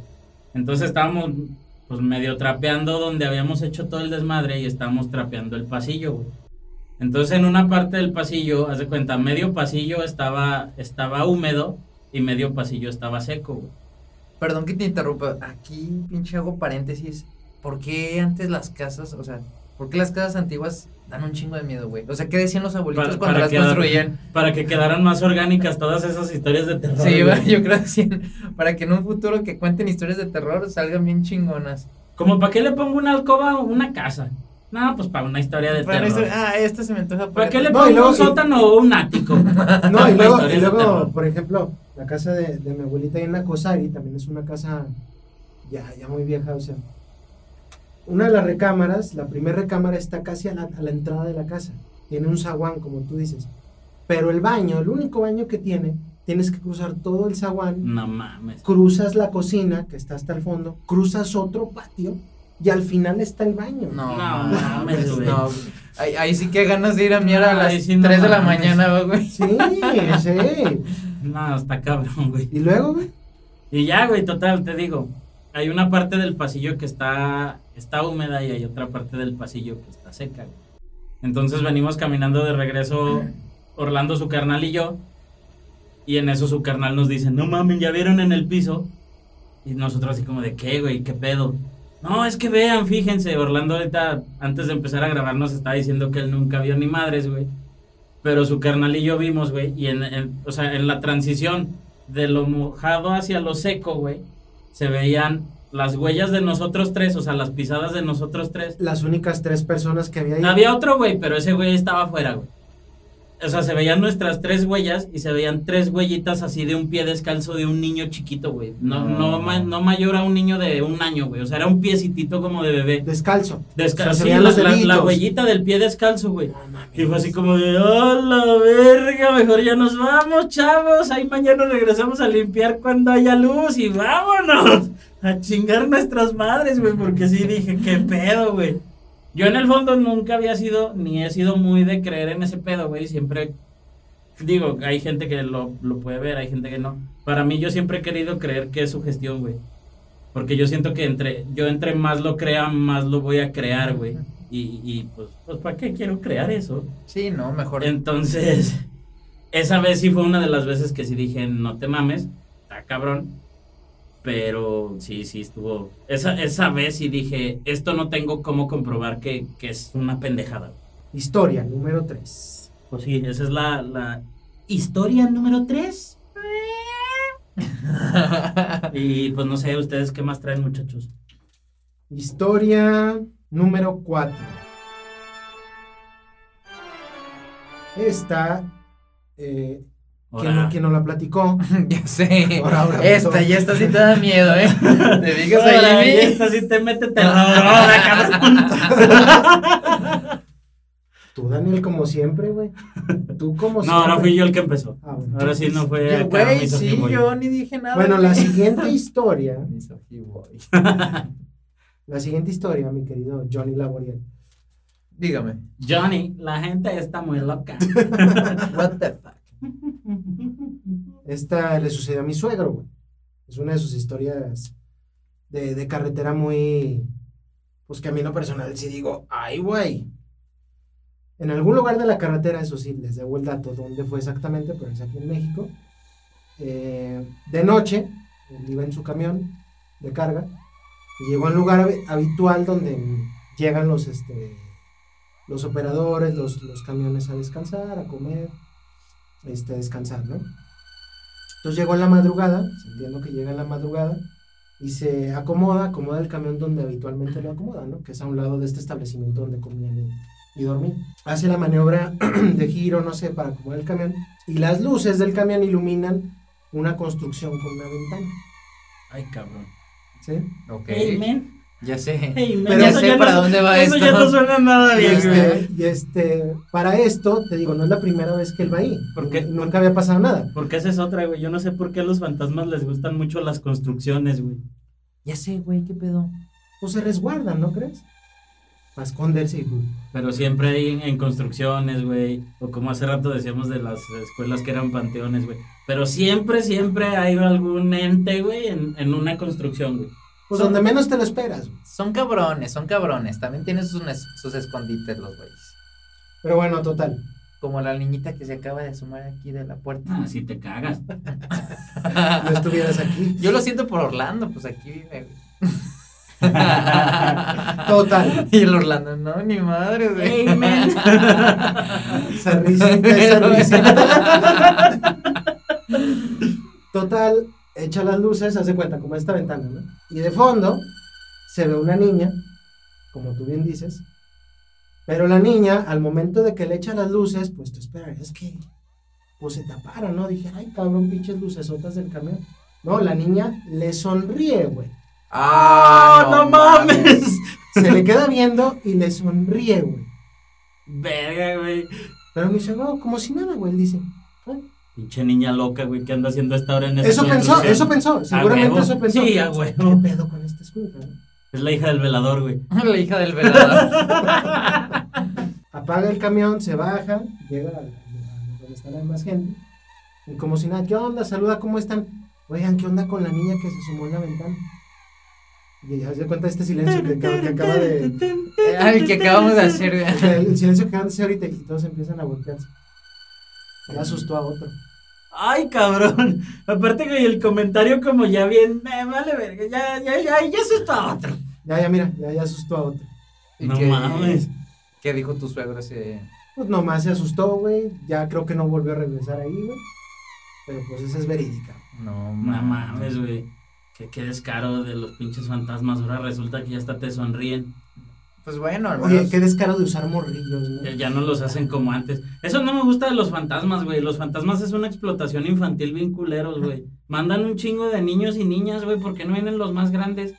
S3: Entonces estábamos, pues, medio trapeando donde habíamos hecho todo el desmadre y estábamos trapeando el pasillo. Entonces en una parte del pasillo, haz de cuenta, medio pasillo estaba, estaba húmedo y medio pasillo estaba seco.
S2: Perdón que te interrumpa. Aquí, pinche hago paréntesis. ¿Por qué antes las casas, o sea, por qué las casas antiguas dan un chingo de miedo, güey? O sea, ¿qué decían los abuelitos
S3: Para-
S2: cuando
S3: para
S2: las
S3: quedar-
S2: construían?
S3: Para que quedaran más orgánicas todas esas historias de terror.
S2: Sí,
S3: güey.
S2: yo creo que sí. Para que en un futuro que cuenten historias de terror salgan bien chingonas.
S3: Como para qué le pongo una alcoba a una casa. No, pues para una historia de
S2: Para
S3: terror.
S2: ah, esta se me antoja.
S3: ¿Para qué le
S1: No,
S3: pongo
S1: luego-
S3: un sótano o un ático?
S1: No, y luego, y luego por ejemplo, la casa de, de mi abuelita en Nacosari también es una casa ya, ya muy vieja, o sea. Una de las recámaras, la primera recámara está casi a la, a la entrada de la casa. Tiene un zaguán, como tú dices. Pero el baño, el único baño que tiene, tienes que cruzar todo el zaguán,
S3: No mames.
S1: cruzas la cocina, que está hasta el fondo, cruzas otro patio y al final está el baño.
S2: No,
S3: No
S2: mames,
S3: güey.
S2: no. Ahí, ahí sí que ganas de ir a miar a las
S3: sí, no
S2: 3 de la
S3: mames.
S2: mañana, güey.
S1: Sí, sí.
S3: No, está cabrón, güey.
S1: Y luego, güey,
S3: Y ya, güey, total, te digo. Hay una parte del pasillo que está, está húmeda y hay otra parte del pasillo que está seca. Entonces venimos caminando de regreso, Orlando, su carnal y yo. Y en eso su carnal nos dice, no mames, ¿ya vieron en el piso? Y nosotros así como de, ¿qué, güey? ¿Qué pedo? No, es que vean, fíjense, Orlando ahorita, antes de empezar a grabar, nos estaba diciendo que él nunca vio ni madres, güey. Pero su carnal y yo vimos, güey, y en, en- o sea, en la transición de lo mojado hacia lo seco, güey, se veían las huellas de nosotros tres, o sea, las pisadas de nosotros tres.
S1: las únicas tres personas que había ahí.
S3: Había otro güey, pero ese güey estaba afuera, güey. O sea, se veían nuestras tres huellas y se veían tres huellitas así de un pie descalzo de un niño chiquito, güey. No, no, ma- no mayor a un niño de un año, güey. O sea, era un piecitito como de bebé.
S1: Descalzo.
S3: Descalzo.
S1: O sea, se
S3: sí,
S1: veían
S3: la,
S1: los
S3: la- huellita del pie descalzo, güey. Y fue así como de, ¡oh, la verga! Mejor ya nos vamos, chavos. Ahí mañana regresamos a limpiar cuando haya luz y vámonos a chingar nuestras madres, güey. Porque sí dije, ¿qué pedo, güey? Yo en el fondo nunca había sido, ni he sido muy de creer en ese pedo, güey. Siempre, digo, hay gente que lo, lo puede ver, hay gente que no. Para mí yo siempre he querido creer que es su gestión, güey. Porque yo siento que entre, yo entre más lo crea, más lo voy a crear, güey. Y, y pues, pues, ¿para qué quiero crear eso?
S2: Sí, no, mejor.
S3: Entonces, esa vez sí fue una de las veces que sí dije, no te mames, está cabrón. Pero sí, sí estuvo. Esa, esa vez sí dije, esto no tengo cómo comprobar que, que es una pendejada.
S1: Historia número 3.
S3: Pues sí, esa es la, la historia número 3. y pues no sé, ustedes qué más traen, muchachos.
S1: Historia número 4. Esta, eh, ¿quién, no, quién no la platicó?
S2: ya sé.
S1: Ahora, ahora,
S2: esta, ya esta sí te da miedo, ¿eh? Te digas
S3: Ahora,
S2: ahí,
S3: esta sí te mete terror, ahora, cabrón.
S1: Tú, Daniel, como siempre, güey. Tú como
S3: No,
S1: siempre.
S3: ahora fui yo el que empezó.
S1: Ah, bueno.
S3: Ahora sí no fue
S2: Güey, sí, yo ni dije nada.
S1: Bueno, la siguiente historia, la siguiente historia, mi querido Johnny Laboriel.
S2: Dígame.
S3: Johnny, la gente está muy loca.
S2: What the fuck?
S1: Esta le sucedió a mi suegro, güey. Es una de sus historias de, de carretera muy. Pues que a mí lo personal sí digo, ay, güey. En algún lugar de la carretera, eso sí, les debo el dato dónde fue exactamente, pero es aquí en México. Eh, de noche, él iba en su camión de carga y llegó a un lugar habi- habitual donde llegan los, este, los operadores, los, los camiones a descansar, a comer, este, a descansar, ¿no? Entonces llegó en la madrugada, entiendo que llega en la madrugada, y se acomoda, acomoda el camión donde habitualmente lo acomoda, ¿no? Que es a un lado de este establecimiento donde comían y, y dormían. Hace la maniobra de giro, no sé, para acomodar el camión, y las luces del camión iluminan una construcción con una ventana,
S3: Ay, cabrón.
S1: ¿sí?
S2: Ok.
S3: Hey, man.
S2: Ya sé.
S3: Hey.
S1: Pero
S2: ya
S3: Eso
S2: sé
S3: ya
S2: para
S3: no-
S2: dónde va
S3: Eso
S2: esto.
S3: ya no suena nada bien, güey.
S1: este, y este, para esto, te digo, no es la primera vez que él va ahí,
S3: ¿Por qué?
S1: y nunca había pasado nada.
S3: Porque esa es otra, güey. Yo no sé por qué a los fantasmas les gustan mucho las construcciones, güey.
S2: Ya sé, güey, qué pedo.
S1: Pues se resguardan, ¿no crees? Para esconderse y... pues,
S3: Pero siempre hay en, en construcciones, güey. O como hace rato decíamos de las escuelas que eran panteones, güey. Pero siempre, siempre hay algún ente, güey, en, en una construcción, güey.
S1: Pues donde menos te lo esperas.
S2: Son cabrones, son cabrones. También tienen sus, sus escondites los güeyes.
S1: Pero bueno, total.
S2: Como la niñita que se acaba de asomar aquí de la puerta.
S3: Así te cagas.
S1: No estuvieras aquí.
S2: Yo lo siento por Orlando, pues aquí vive, güey.
S1: Total.
S2: Y el Orlando, no, ni madre, güey.
S3: Hey, man.
S1: Esa risita, esa risita. Total, echa las luces, hace cuenta, como esta ventana, ¿no? Y de fondo se ve una niña, como tú bien dices. Pero la niña, al momento de que le echa las luces, pues tú es que, pues se taparon, ¿no? Dije, ay, cabrón, pinches lucesotas del camión. No, la niña le sonríe, güey.
S2: Ah,
S3: no mames.
S1: Se le queda viendo y le sonríe, güey.
S3: Verga, güey.
S1: Pero me dice, no, como si nada, güey. Él dice, "Ah,
S3: Pinche niña loca, güey, que anda haciendo esta hora en esa
S1: Eso pensó, eso pensó, seguramente
S3: huevo.
S1: eso pensó.
S3: Sí, a
S1: ¿Qué
S3: huevo.
S1: pedo con este escudo?
S3: Es la hija del velador, güey.
S2: La hija del velador.
S1: Apaga el camión, se baja, llega a, a donde está la demás gente. Y como si nada, ¿qué onda? Saluda, ¿cómo están? Oigan, ¿qué onda con la niña que se sumó en la ventana? Y ya se da cuenta de este silencio que, que- que acaba de.
S2: Ay, que acabamos de hacer, güey.
S1: El, el silencio que acaban de hacer ahorita y todos empiezan a voltearse. Ya asustó a otro.
S3: Ay, cabrón. Aparte, güey, el comentario como ya bien, me vale verga, ya, ya, ya, ya se está otro.
S1: Ya, ya, mira, ya, ya asustó a otro.
S2: ¿Y
S3: No
S2: qué-
S3: mames.
S2: ¿Qué dijo tu suegro ese?
S1: Pues nomás se asustó, güey. Ya creo que no volvió a regresar ahí, güey. Pero pues esa es verídica.
S2: No
S3: No mames, güey. Qué, qué descaro de los pinches fantasmas. Ahora resulta que ya hasta te sonríen.
S2: Pues bueno, al
S1: Oye,
S2: menos.
S1: qué descaro de usar morrillos, ¿no?
S3: Ya, ya no los hacen como antes. Eso no me gusta de los fantasmas, güey. Los fantasmas es una explotación infantil bien culeros, güey. Mandan un chingo de niños y niñas, güey. ¿Por qué no vienen los más grandes?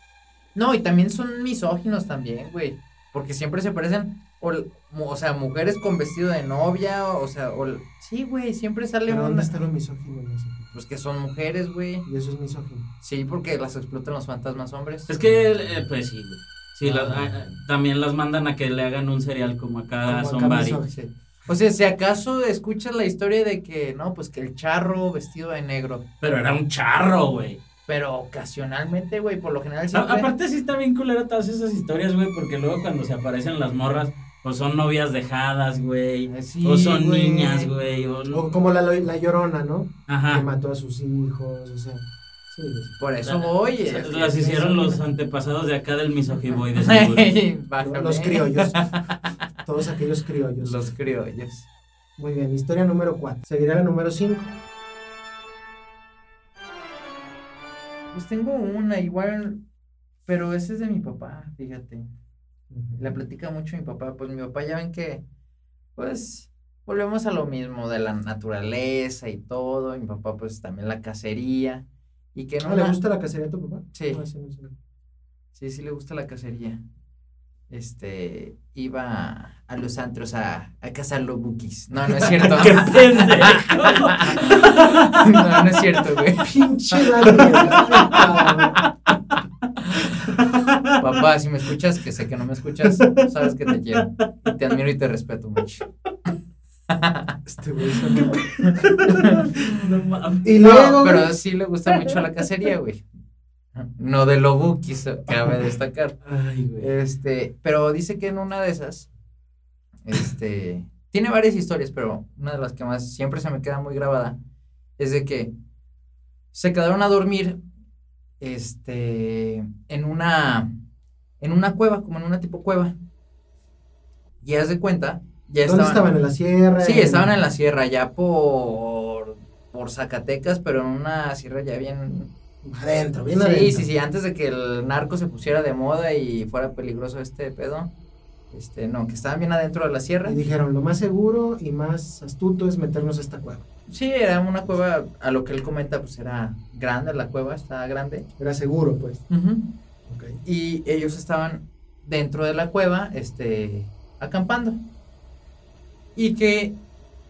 S2: No, y también son misóginos también, güey. Porque siempre se parecen, o, o sea, mujeres con vestido de novia, o sea, o, sí, güey, siempre sale
S1: Pero ¿dónde está lo misógino en eso?
S2: Pues que son mujeres, güey.
S1: Y eso es misógino.
S2: Sí, porque las explotan los fantasmas hombres.
S3: Es que, eh, pues sí, güey. Sí, las- ah, ah, también las mandan a que le hagan un cereal como acá Bari.
S1: misógino.
S2: O sea, si acaso escuchas la historia de que, no, pues que el charro vestido de negro.
S3: Pero era un charro, güey.
S2: Pero ocasionalmente, güey, por lo general
S3: A- aparte sí está bien culera todas esas historias, güey, porque luego cuando se aparecen las morras, o son novias dejadas, güey,
S2: Eh, sí,
S3: o son niñas, güey, o...
S1: O como la, la llorona, ¿no? Que
S3: Ajá.
S1: mató a sus hijos, o sea. Sí.
S2: Por eso voy.
S3: Se-
S2: es-
S3: Las hicieron los antepasados de acá del misogiboy, de seguro.
S2: Bájale.
S1: Los criollos. Todos aquellos criollos.
S2: Los criollos.
S1: Muy bien, historia número 4. Seguirá la número 5.
S2: Pues tengo una igual, pero esa es de mi papá, fíjate. La platica mucho mi papá. Pues mi papá ya ven que, pues, volvemos a lo mismo de la naturaleza y todo. Mi papá, pues, también la cacería. Y que no
S1: ¿Le gusta la cacería a tu papá?
S2: Sí.
S1: No, ese no es el-
S2: Sí, sí le gusta la cacería. Este, iba a los antros a, a cazar los bookies. No, no es cierto.
S3: ¡Qué pendejo!
S2: no, no es cierto, güey.
S1: Pinche Daniel.
S2: Papá, si me escuchas, que sé que no me escuchas, sabes que te quiero. Y te admiro y te respeto mucho.
S1: Este güey
S3: No mames.
S1: Y
S2: No,
S1: luego,
S2: pero
S1: güey,
S2: sí le gusta mucho la cacería, güey. No de lo bookies, cabe destacar.
S3: Ay, güey.
S2: Este, pero dice que en una de esas, este, tiene varias historias, pero una de las que más siempre se me queda muy grabada es de que se quedaron a dormir, este, en una, en una cueva, como en una tipo cueva. Y haz de cuenta, ya
S1: ¿Dónde
S2: estaban,
S1: estaban? ¿En la sierra?
S2: sí, estaban en la sierra, ya por, por Zacatecas, pero en una sierra ya bien,
S1: Adentro, bien
S2: sí,
S1: adentro.
S2: sí, sí, antes de que el narco se pusiera de moda y fuera peligroso este pedo. Este, no, que estaban bien adentro de la sierra.
S1: Y dijeron, lo más seguro y más astuto es meternos a esta cueva.
S2: Sí, era una cueva, a lo que él comenta, pues era grande la cueva, estaba grande.
S1: Era seguro, pues.
S2: Y ellos estaban dentro de la cueva, este, acampando. Y que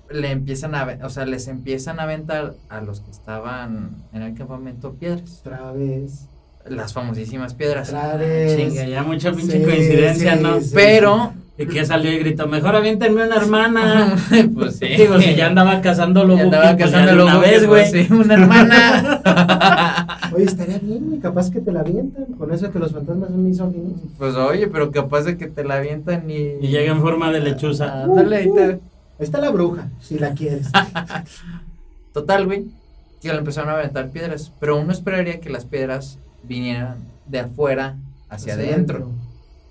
S2: le empiezan a, o sea, les empiezan a aventar a los que estaban en el campamento piedras.
S1: Otra vez.
S2: Las famosísimas piedras.
S1: Vez.
S3: Chinga, ya mucha pinche
S1: Sí,
S3: coincidencia,
S1: sí,
S3: ¿no?
S1: sí.
S2: Pero,
S3: Y que salió y gritó, mejor aviéntenme una hermana.
S2: pues sí.
S3: Digo, si ya andaba cazando
S2: Ya
S3: lobos,
S2: andaba
S3: pues ya
S2: cazando
S3: de una vez, güey.
S2: pues, sí, una hermana.
S1: Oye, estaría bien, güey, capaz que te la avientan. Con eso que los fantasmas son misóginos.
S2: Pues oye, pero capaz de que te la avientan y.
S3: Y llega en forma de lechuza.
S2: Ándale, ahí te-
S1: Ahí está la bruja, si la quieres.
S2: Total, güey. Que le empezaron a aventar piedras. Pero uno esperaría que las piedras vinieran de afuera hacia, adentro.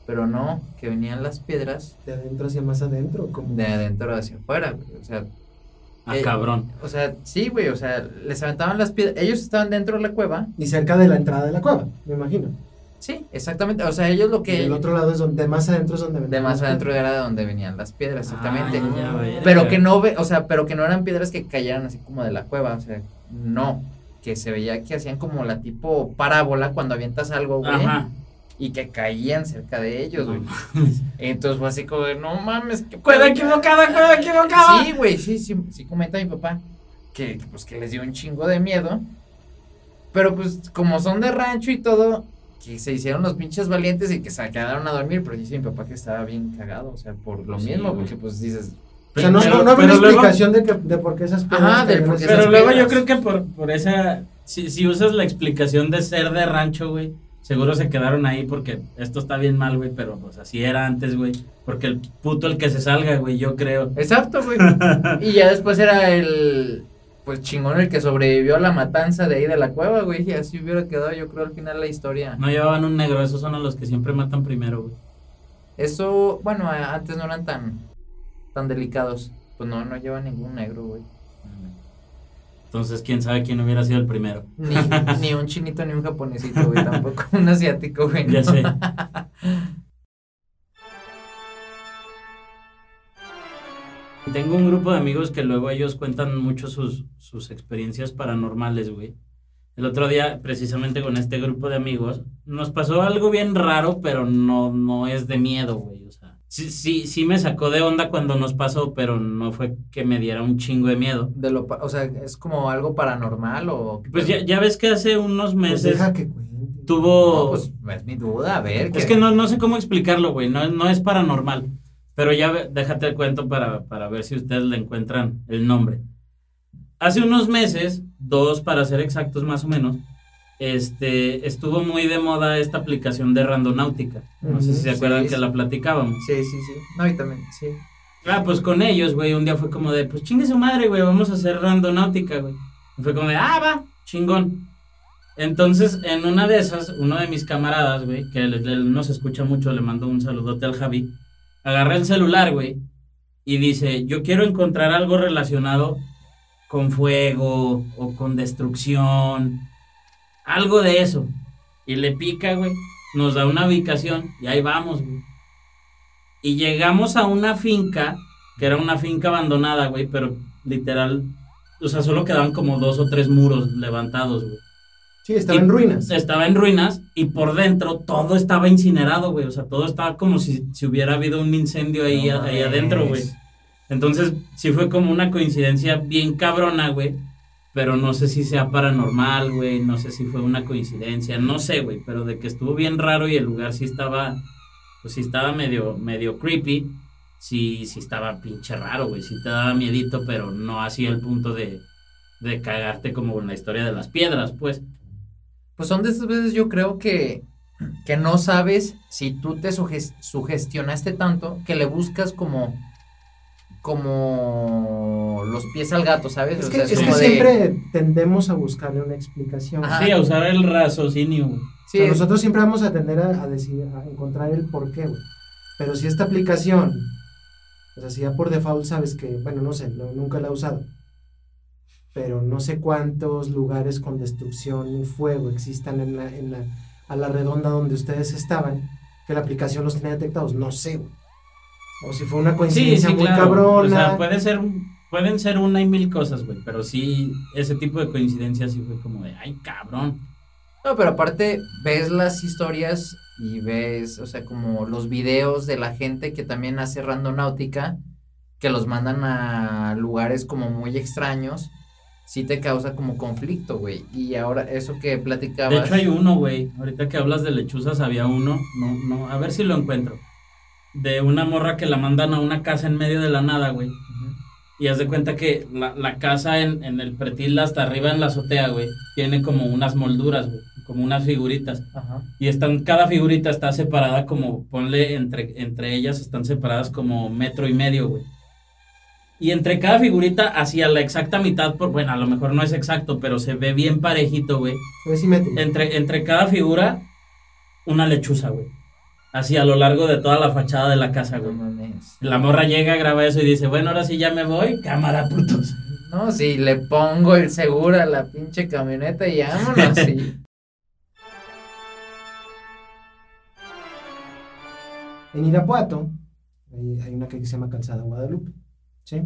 S2: Pero no, que venían las piedras
S1: De adentro hacia más adentro. Como...
S2: de adentro hacia afuera, güey. O sea,
S3: Ah,
S2: Eh,
S3: cabrón.
S2: o sea, sí, güey. O sea, les aventaban las piedras. Ellos estaban dentro de la cueva.
S1: Y cerca de la entrada de la cueva, me imagino.
S2: Sí, exactamente. O sea, ellos lo
S1: Y
S2: que.
S1: el otro lado es donde, de más adentro es donde
S2: De
S1: venían
S2: más
S1: las
S2: adentro era de donde venían las piedras, exactamente.
S3: Ah, ya, verga.
S2: Pero que no ve, o sea, pero que no eran piedras que cayeran así como de la cueva, o sea, no, que se veía que hacían como la tipo parábola cuando avientas algo, güey,
S3: Ajá.
S2: y que caían cerca de ellos, güey. Entonces fue así como de, no mames, qué
S3: Cueva
S2: pedo".
S3: equivocada, cueva equivocada.
S2: Sí, güey, sí, sí, sí comenta mi papá que, pues, que les dio un chingo de miedo. Pero pues como son de rancho y todo, que se hicieron los pinches valientes y que se quedaron a dormir, pero dice mi papá que estaba bien cagado, o sea, por lo
S3: Sí,
S2: mismo,
S3: güey.
S2: porque pues dices,
S1: O sea, no,
S3: Pero-
S1: no, no había
S3: pero
S1: una
S3: luego-
S1: explicación de, que, de por qué esas
S2: Ajá,
S1: piedras
S2: de
S1: cayeron
S2: por qué
S3: Pero
S2: esas
S3: luego yo creo que por, por esa. Si, si usas la explicación de ser de rancho, güey, seguro se quedaron ahí porque esto está bien mal, güey, pero pues así era antes, güey. Porque el puto el que se salga, güey, yo creo.
S2: exacto, güey. y ya después era el, pues chingón el que sobrevivió a la matanza de ahí de la cueva, güey, y así hubiera quedado yo creo al final la historia.
S3: No llevaban un negro, esos son a los que siempre matan primero, güey.
S2: Eso, bueno, antes no eran tan, tan delicados. Pues no, no lleva ningún negro, güey.
S3: Entonces, quién sabe quién hubiera sido el primero.
S2: Ni, ni un chinito ni un japonesito, güey, tampoco un asiático, güey.
S3: Ya
S2: no.
S3: sé. Tengo un grupo de amigos que luego ellos cuentan mucho sus, sus experiencias paranormales, güey. El otro día, precisamente con este grupo de amigos, nos pasó algo bien raro, pero no, no es de miedo, güey. Sí, sí, sí me sacó de onda cuando nos pasó, pero no fue que me diera un chingo de miedo.
S2: De lo, o sea, es como algo paranormal o...
S3: Pues ya, ya ves que hace unos
S1: Pues
S3: meses
S1: deja que cuente.
S3: tuvo...
S2: No, pues es mi duda, a ver.
S3: Es que no, no sé cómo explicarlo, güey. No, no es paranormal. Pero ya déjate el cuento para, para ver si ustedes le encuentran el nombre. Hace unos meses, dos para ser exactos más o menos, este, estuvo muy de moda esta aplicación de Randonáutica. No sé si se acuerdan
S2: sí,
S3: que
S2: sí.
S3: la platicábamos.
S2: Sí, sí, sí. No, y también, sí.
S3: Ah, pues con ellos, güey, un día fue como de, pues chingue su madre, güey, vamos a hacer randonáutica, güey. Y fue como de, ah, va, chingón. Entonces, en una de esas, uno de mis camaradas, güey, que no se escucha mucho, le mando un saludote al Javi, agarra el celular, güey, y dice, yo quiero encontrar algo relacionado con fuego o con destrucción, algo de eso. Y le pica, güey, nos da una ubicación y ahí vamos, güey. Y llegamos a una finca, que era una finca abandonada, güey, pero literal, o sea, solo quedaban como dos o tres muros levantados, güey.
S1: Sí, estaba
S3: Y-
S1: en ruinas.
S3: Estaba en ruinas y por dentro todo estaba incinerado, güey. O sea, todo estaba como si, si hubiera habido un incendio ahí,
S2: No
S3: ahí adentro, güey. Entonces, sí fue como una coincidencia bien cabrona, güey. Pero no sé si sea paranormal, güey. No sé si fue una coincidencia. No sé, güey. Pero de que estuvo bien raro y el lugar sí estaba. Pues sí estaba medio, medio creepy. Sí, sí estaba pinche raro, güey. Sí te daba miedito, pero no así el punto de, de cagarte como en la historia de las piedras, pues.
S2: Pues son de esas veces yo creo que, que no sabes si tú te suges- sugestionaste tanto que le buscas como como los pies al gato, ¿sabes?
S1: Es
S2: O
S1: que,
S2: sea,
S1: es que
S2: como de-
S1: siempre tendemos a buscarle una explicación.
S2: Ajá.
S3: Sí, a usar el raciocinio.
S2: Sí,
S1: O sea, nosotros siempre vamos a tender a, a decir, a encontrar el por qué, güey. Pero si esta aplicación, o sea, si ya por default sabes que, bueno, no sé, no- nunca la he usado, pero no sé cuántos lugares con destrucción y fuego existan en la, en la, a la redonda donde ustedes estaban, que la aplicación los tenía detectados, no sé, güey. O si fue una
S3: Sí,
S1: coincidencia
S3: sí,
S1: muy
S3: claro.
S1: cabrona.
S3: O sea, puede ser, pueden ser una y mil cosas, güey. Pero sí, ese tipo de coincidencias sí fue como de, ay, cabrón.
S2: No, pero aparte ves las historias y ves, o sea, como los videos de la gente que también hace randonáutica, que los mandan a lugares como muy extraños, sí te causa como conflicto, güey. Y ahora eso que platicabas.
S3: De hecho, hay uno, güey. Ahorita que hablas de lechuzas, había uno. No, no, a ver si lo encuentro. De una morra que la mandan a una casa en medio de la nada, güey. Y haz de cuenta que la, la casa en, en el pretil hasta arriba en la azotea, güey, tiene como unas molduras, güey, como unas figuritas.
S2: Ajá.
S3: Y están, cada figurita está separada como, ponle, entre, entre ellas están separadas como metro y medio, güey. Y entre cada figurita, hacia la exacta mitad, por, bueno, a lo mejor no es exacto, pero se ve bien parejito, güey.
S1: Se ve simétrico.
S3: Entre, entre cada figura, una lechuza, güey. Así a lo largo de toda la fachada de la casa,
S2: No
S3: güey.
S2: mames.
S3: La morra llega, graba eso y dice, bueno, ahora sí ya me voy, cámara, putos.
S2: No, si le pongo el seguro a la pinche camioneta y vámonos. sí.
S1: En Irapuato hay, hay una calle que se llama Calzada Guadalupe, ¿sí?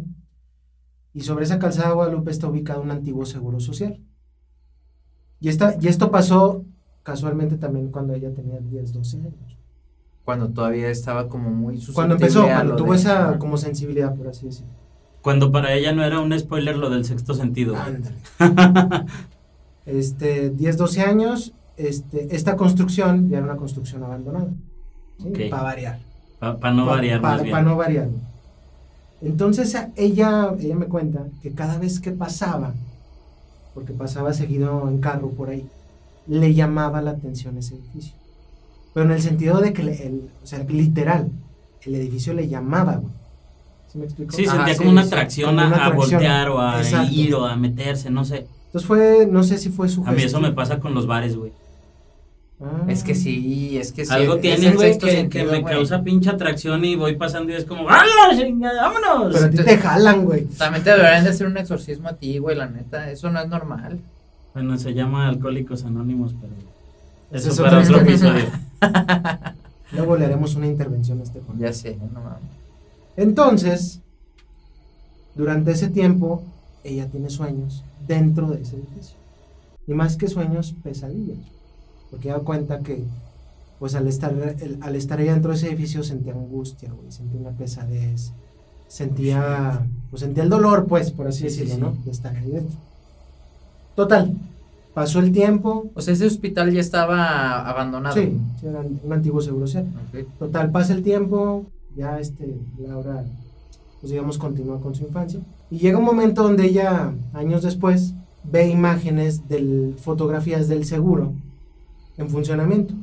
S1: Y sobre esa Calzada Guadalupe está ubicado un antiguo seguro social. Y, esta, y esto pasó casualmente también cuando ella tenía 10, 12 años.
S2: Cuando todavía estaba como muy
S1: Cuando empezó, cuando tuvo
S2: de-
S1: esa como sensibilidad, por así decirlo.
S3: Cuando para ella no era un spoiler lo del sexto sentido.
S1: Ándale. Este, 10, 12 años, este, esta construcción ya era una construcción abandonada. Para variar.
S3: Para no variar más bien.
S1: Para no variar. Entonces ella, ella me cuenta que cada vez que pasaba, porque pasaba seguido en carro por ahí, le llamaba la atención ese edificio. Pero en el sentido de que, le- el- o sea, literal, el edificio le llamaba, güey. ¿Sí me explico?
S3: Sí,
S2: Ajá,
S3: sentía
S2: sí,
S3: como una atracción
S1: como
S3: a, a voltear o a
S1: Exacto.
S3: ir o a meterse, no sé.
S1: Entonces fue, no sé si fue su
S3: A mí eso me pasa con los bares, güey.
S1: Ah.
S2: Es que sí, es que sí.
S3: Algo
S2: es
S3: tiene,
S2: el
S3: güey, que,
S2: sentido,
S3: que me
S2: güey.
S3: causa pinche atracción y voy pasando y es como, ¡vámonos, chingada, vámonos!
S1: Pero a ti te jalan, güey.
S2: También te deberían de hacer un exorcismo a ti, güey, la neta. Eso no es normal.
S3: Bueno, se llama Alcohólicos Anónimos, pero eso
S1: es
S3: para otro episodio.
S1: Luego le haremos una intervención a este Juan.
S2: Ya sé, no mames.
S1: Entonces, durante ese tiempo, ella tiene sueños dentro de ese edificio. Y más que sueños, pesadillas. Porque ella cuenta que, pues al estar, el- al estar ella dentro de ese edificio, sentía angustia, güey, sentía una pesadez, sentía, pues sentía el dolor, pues, por así
S3: Sí, sí,
S1: decirlo,
S3: sí.
S1: ¿no? De estar ahí dentro. Total, pasó el tiempo,
S2: O sea, ese hospital ya estaba abandonado.
S1: sí, era un antiguo seguro social. Total, pasa el tiempo, ya este, Laura, pues digamos, continúa con su infancia. Y llega un momento donde ella, años después, ve imágenes de fotografías del seguro en funcionamiento.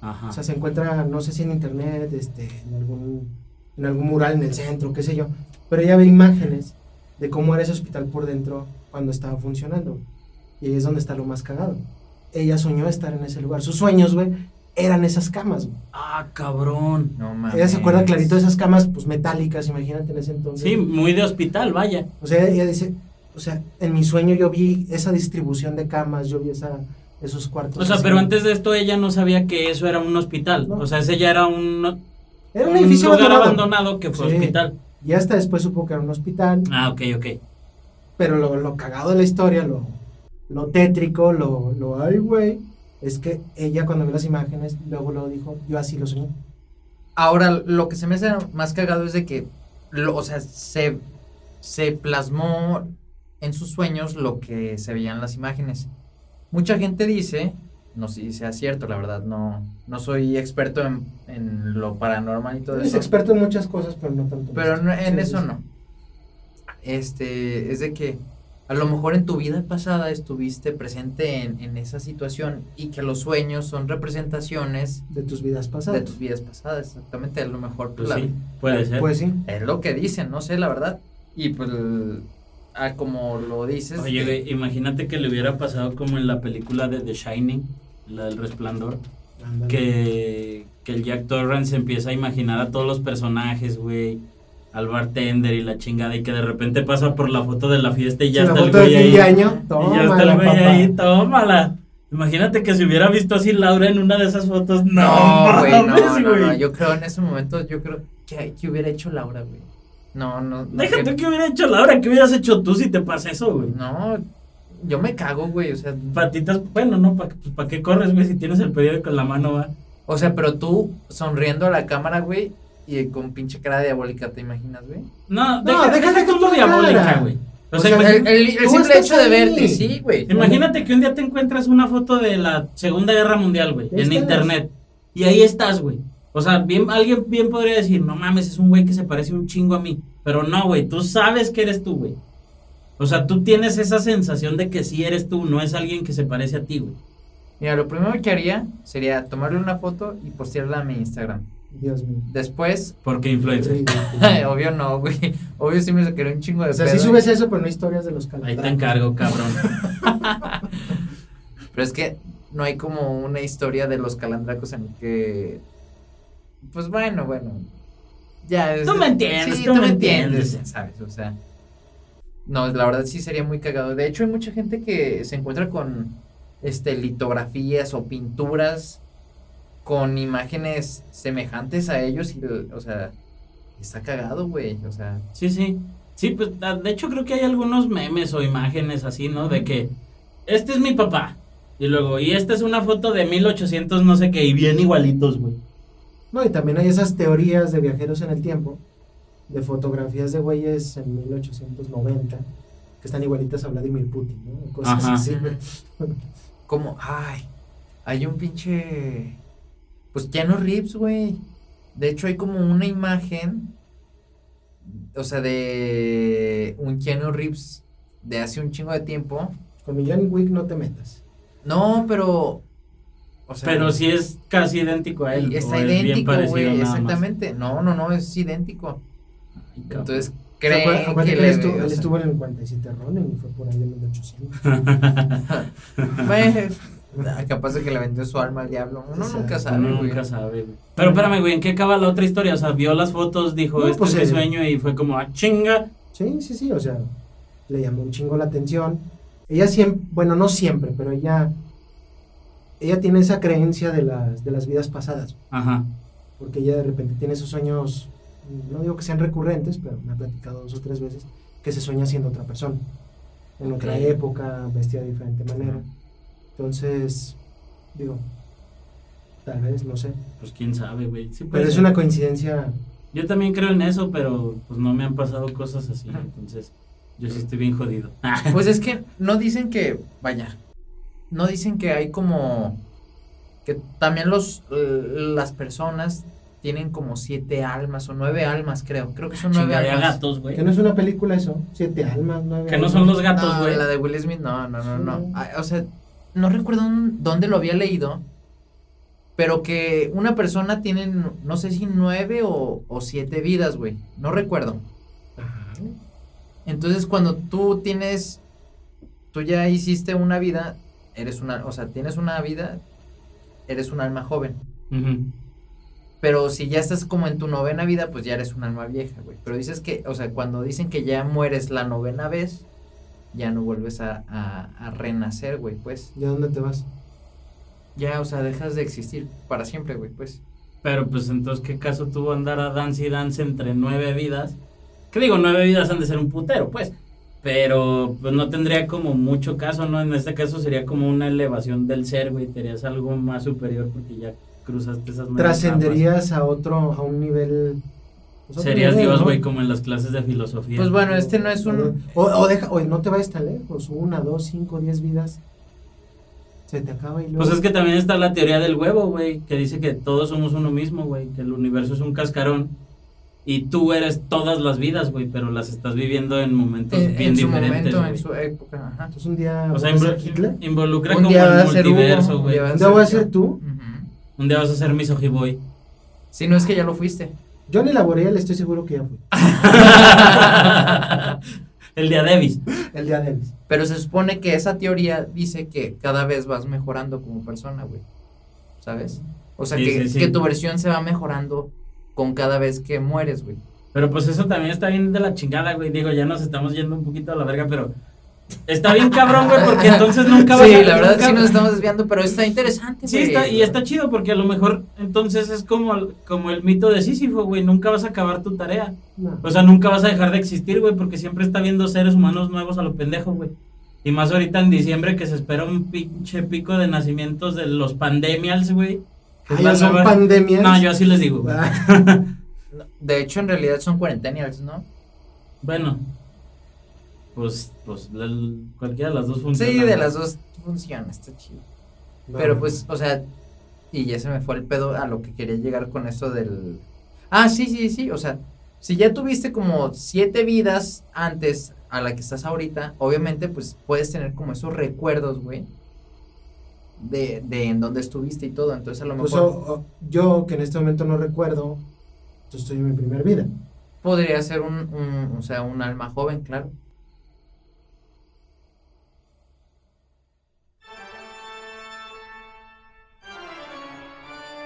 S3: Ajá.
S1: O sea, se encuentra, no sé si en internet, este, en algún, en algún mural en el centro, qué sé yo. Pero ella ve imágenes de cómo era ese hospital por dentro cuando estaba funcionando. Y ahí es donde está lo más cagado. Ella soñó estar en ese lugar. Sus sueños, güey, eran esas camas, güey.
S3: Ah, cabrón.
S2: No mames.
S1: Ella se acuerda clarito de esas camas, pues metálicas, imagínate en ese entonces.
S3: Sí, muy de hospital, vaya.
S1: O sea, ella dice, o sea, en mi sueño yo vi esa distribución de camas, yo vi esa, esos cuartos.
S3: O sea,
S1: así.
S3: pero antes de esto ella no sabía que eso era un hospital.
S1: No.
S3: O sea, ese ya era un,
S1: Era un
S3: un
S1: edificio
S3: lugar
S1: abandonado.
S3: abandonado que fue
S1: Sí.
S3: hospital.
S1: Y hasta después supo que era un hospital.
S3: Ah, ok, ok.
S1: Pero lo, lo cagado de la historia, lo, lo tétrico, lo, lo ay, güey, es que ella cuando vio las imágenes, luego lo dijo, yo así lo soñé.
S2: Ahora, lo que se me hace más cagado es de que, lo, o sea, se, se plasmó en sus sueños lo que se veían las imágenes. Mucha gente dice, no sé si sea cierto, la verdad, no, no soy experto en, en lo paranormal y todo eso.
S1: experto en muchas cosas, pero no tanto.
S2: Pero no- en
S1: Sí,
S2: eso
S1: sí.
S2: no. Este, es de que a lo mejor en tu vida pasada estuviste presente en, en esa situación y que los sueños son representaciones
S1: De tus vidas pasadas.
S2: de tus vidas pasadas, exactamente, a lo mejor
S3: Pues
S2: la-
S3: sí, puede ser.
S1: Pues sí.
S2: es lo que dicen, no sé la verdad. Y pues, ah, como lo dices,
S3: Oye,
S2: de-
S3: güey, imagínate que le hubiera pasado como en la película de The Shining, la del resplandor,
S1: Ándale.
S3: que, que el Jack Torrance empieza a imaginar a todos los personajes, güey, al bartender y la chingada, y que de repente pasa por la foto de la fiesta y ya está el
S1: foto
S3: güey
S1: fin
S3: ahí.
S1: de año,
S3: y ya está el güey
S1: papá.
S3: ahí, tómala. Imagínate que se hubiera visto así Laura en una de esas fotos. No,
S2: no, güey, no, no, no,
S3: güey.
S2: yo creo en ese momento, yo creo que, que hubiera hecho Laura, güey. No, no, no.
S3: Déjate
S2: que-
S3: que hubiera hecho Laura, ¿qué hubieras hecho tú si te pasa eso, güey?
S2: No, yo me cago, güey, o sea,
S3: Patitas, bueno, no, ¿para pa qué corres, güey? Si tienes el periódico en la mano, va.
S2: o sea, pero tú sonriendo a la cámara, güey, y con pinche cara diabólica, ¿te imaginas, güey?
S3: No,
S1: No,
S3: deja,
S1: que
S3: tú
S1: tú
S3: lo diabólica, güey. O,
S1: O
S3: sea,
S2: El, el- el
S1: Tú
S2: simple hecho de verte, sí, güey.
S3: imagínate que un día te encuentras una foto de la Segunda Guerra Mundial, güey, en
S1: estás.
S3: internet. Y ahí estás, güey. O sea, bien, alguien bien podría decir, no mames, es un güey que se parece un chingo a mí. Pero no, güey, tú sabes que eres tú, güey. O sea, tú tienes esa sensación de que sí eres tú, no es alguien que se parece a ti, güey.
S2: Mira, lo primero que haría sería tomarle una foto y postearla a mi Instagram.
S1: Dios mío.
S2: Después,
S3: Porque influencer.
S2: Obvio no, güey. Obvio sí me sacaría un chingo de
S1: O sea, sí
S2: pedo.
S1: subes eso, pero no historias de los
S3: Ahí
S1: calandracos.
S3: te encargo, cabrón.
S2: Pero es que no hay como una historia de los calandracos en que. Pues bueno, bueno. Ya. es-
S3: Tú me entiendes,
S2: sí,
S3: tú
S2: tú
S3: me
S2: me entiendes,
S3: entiendes.
S2: ¿sabes? O sea. No, la verdad sí sería muy cagado. De hecho, hay mucha gente que se encuentra con este litografías o pinturas con imágenes semejantes a ellos y, o sea, está cagado, güey. O sea,
S3: Sí, sí. Sí, pues ah, de hecho creo que hay algunos memes o imágenes así, ¿no? De que este es mi papá. Y luego, y esta es una foto de 1800 no sé qué, y bien igualitos, güey.
S1: No, y también hay esas teorías de viajeros en el tiempo de fotografías de güeyes en 1890 que están igualitas a Vladimir Putin, ¿no? Cosas
S3: Ajá.
S1: así.
S2: Como, ay, hay un pinche. Pues Keanu Reeves, güey. De hecho, hay como una imagen. O sea, de un Keanu Reeves de hace un chingo de tiempo.
S1: Con mi John Wick no te metas.
S2: No, pero. O sea,
S3: Pero sí es casi idéntico a él.
S2: Está idéntico, güey. Exactamente. No, no, no, es idéntico.
S3: Ay.
S2: Entonces,
S1: acuérdate
S2: que
S1: él, estuvo, él estuvo en el 47 Ronin y fue por ahí de 1800.
S2: Bueno, capaz de que le vendió su alma al diablo. Uno
S1: Exacto.
S2: nunca
S3: Uno
S2: sabe, güey.
S3: nunca sabe. Pero espérame, güey, ¿en qué acaba la otra historia? O sea, vio las fotos, dijo,
S1: No,
S3: este
S1: pues,
S3: es mi
S1: eh,
S3: sueño, y fue como, ah, chinga.
S1: Sí, sí, sí, o sea, le llamó un chingo la atención. Ella siempre, bueno, no siempre, pero ella, ella tiene esa creencia de las, de las vidas pasadas,
S3: Ajá.
S1: porque ella de repente tiene esos sueños, no digo que sean recurrentes, pero me ha platicado dos o tres veces, que se sueña siendo otra persona, en otra época, vestida de diferente manera. Entonces, digo, tal vez, no sé,
S3: Pues quién sabe, güey. Sí
S1: pero es
S3: ser.
S1: una coincidencia.
S3: Yo también creo en eso, pero pues no me han pasado cosas así,
S2: Ajá.
S3: entonces yo sí estoy bien jodido.
S2: Pues es que no dicen que, vaya, no dicen que hay como que también los las personas tienen como siete almas o nueve almas, creo. Creo que son nueve
S3: Chinga de
S2: almas.
S3: gatos, güey.
S1: Que no es una película eso, siete almas, nueve
S3: Que no
S1: almas.
S3: son los gatos,
S2: no,
S3: güey.
S2: la de Will Smith, no, no, no, no. O sea, no recuerdo un- dónde lo había leído, pero que una persona tiene, no sé si nueve o, o siete vidas, güey. No recuerdo.
S1: Ajá.
S2: Entonces, cuando tú tienes, tú ya hiciste una vida, eres una, o sea, tienes una vida, eres un alma joven. Pero si ya estás como en tu novena vida, pues ya eres un alma vieja, güey. Pero dices que, o sea, cuando dicen que ya mueres la novena vez, ya no vuelves a, a, a renacer, güey, pues.
S1: ¿De dónde te vas?
S2: Ya, o sea, dejas de existir para siempre, güey, pues.
S3: Pero pues entonces, ¿qué caso tuvo andar a dance y dance entre nueve vidas? Que digo, nueve vidas han de ser un putero, pues. Pero pues no tendría como mucho caso, ¿no? En este caso sería como una elevación del ser, güey. Tenías algo más superior porque ya cruzaste esas
S1: Trascenderías a otro, a un nivel. Pues,
S3: Serías
S1: nivel,
S3: Dios,
S1: ¿no?
S3: güey, como en las clases de filosofía.
S2: Pues bueno, este no es un...
S1: O, o deja, o no te vayas tan lejos, una, dos, cinco, diez vidas. Se te acaba y luego.
S3: Pues es que también está la teoría del huevo, güey, que dice que todos somos uno mismo, güey, que el universo es un cascarón y tú eres todas las vidas, güey, pero las estás viviendo en momentos
S2: En,
S3: bien
S2: en su
S3: diferentes,
S2: momento, en su época, ajá.
S1: Entonces un día
S3: O sea,
S1: voy a ser
S3: invol-
S1: Hitler.
S3: involucra
S2: Un
S3: como el
S2: a ser Hugo,
S3: multiverso, güey.
S1: Un día voy a ser tú.
S2: Ujú.
S3: Un día vas a ser Misogi Boy.
S2: Si no es que ya lo fuiste.
S1: Johnny Laboriel estoy seguro que ya fue.
S3: el día Davis.
S1: El día de Elvis.
S2: Pero se supone que esa teoría dice que cada vez vas mejorando como persona, güey. ¿Sabes? O sea,
S3: Sí,
S2: que,
S3: sí, sí.
S2: que tu versión se va mejorando con cada vez que mueres, güey.
S3: Pero pues eso también está bien de la chingada, güey. Digo, ya nos estamos yendo un poquito a la verga, pero está bien cabrón, güey, porque entonces nunca vas
S2: Sí,
S3: a...
S2: la verdad
S3: nunca-
S2: sí nos estamos desviando, pero está interesante,
S3: Sí, está, y está chido porque a lo mejor entonces es como, como el mito de Sísifo, güey. Nunca vas a acabar tu tarea.
S1: No.
S3: O sea, nunca vas a dejar de existir, güey, porque siempre está viendo seres humanos nuevos a lo pendejo, güey. Y más ahorita en diciembre que se espera un pinche pico de nacimientos de los pandemials, güey.
S1: Ah, son
S3: nueva-
S1: pandemias.
S3: No, yo así les digo, güey.
S1: Ah,
S2: De hecho, en realidad son cuarentenials, ¿no?
S3: Bueno, pues, pues la- cualquiera de las dos funciona.
S2: Sí, de las dos funciona, está chido.
S1: no,
S2: Pero pues, o sea, y ya se me fue el pedo a lo que quería llegar con eso del... Ah, sí, sí, sí, o sea, si ya tuviste como siete vidas antes a la que estás ahorita, obviamente pues puedes tener como esos recuerdos, güey, de, de en dónde estuviste y todo, entonces a lo
S1: Pues,
S2: mejor
S1: o- o- yo que en este momento no recuerdo, yo estoy en mi primer vida.
S2: podría ser un, un, o sea, un alma joven, claro.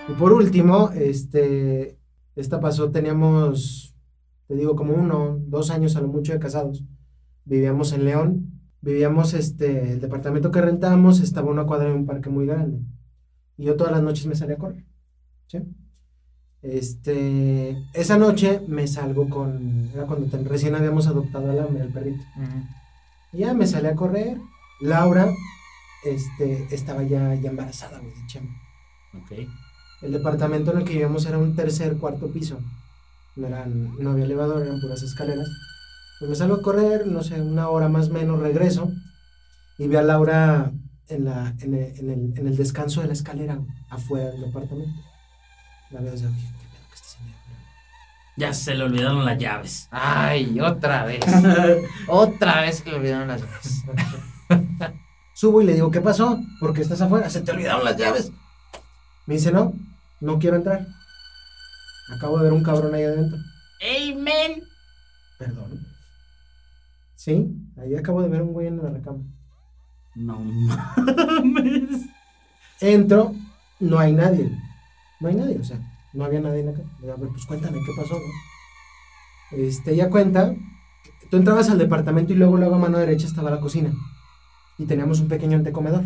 S1: Y por último, este, esta pasó, teníamos, te digo, como uno, dos años a lo mucho de casados. Vivíamos en León, vivíamos, este, el departamento que rentábamos estaba a una cuadra de un parque muy grande. Y yo todas las noches me salía a correr, ¿sí? Este, esa noche me salgo con, era cuando recién habíamos adoptado al hambre, al perrito. Y ya me salí a correr. Laura, este, estaba ya, ya embarazada, güey, de Chema.
S3: Ok.
S1: El departamento en el que vivíamos era un tercer, cuarto piso. no, eran, no había elevador, eran puras escaleras. Pues me salgo a correr, no sé, una hora más o menos, regreso y vi a Laura en, la, en, el, en el- en el descanso de la escalera, afuera del departamento. La veo, o sea, "Oye, ¿qué pedo que está haciendo ahí afuera?".
S3: Ya se le olvidaron las llaves.
S2: Ay, otra vez. otra vez que le olvidaron las llaves.
S1: Subo y le digo, ¿qué pasó? ¿Por qué estás afuera? Se te olvidaron las llaves. Me dice, no, no quiero entrar. Acabo de ver un cabrón ahí adentro.
S3: Amen.
S1: Perdón. Sí, ahí acabo de ver un güey en la recámara.
S3: No mames.
S1: Entro, no hay nadie. No hay nadie, o sea, no había nadie en la casa. A ver, pues cuéntame, ¿qué pasó? no?". Este, ella cuenta, tú entrabas al departamento y luego, luego a mano derecha estaba la cocina. Y teníamos un pequeño antecomedor.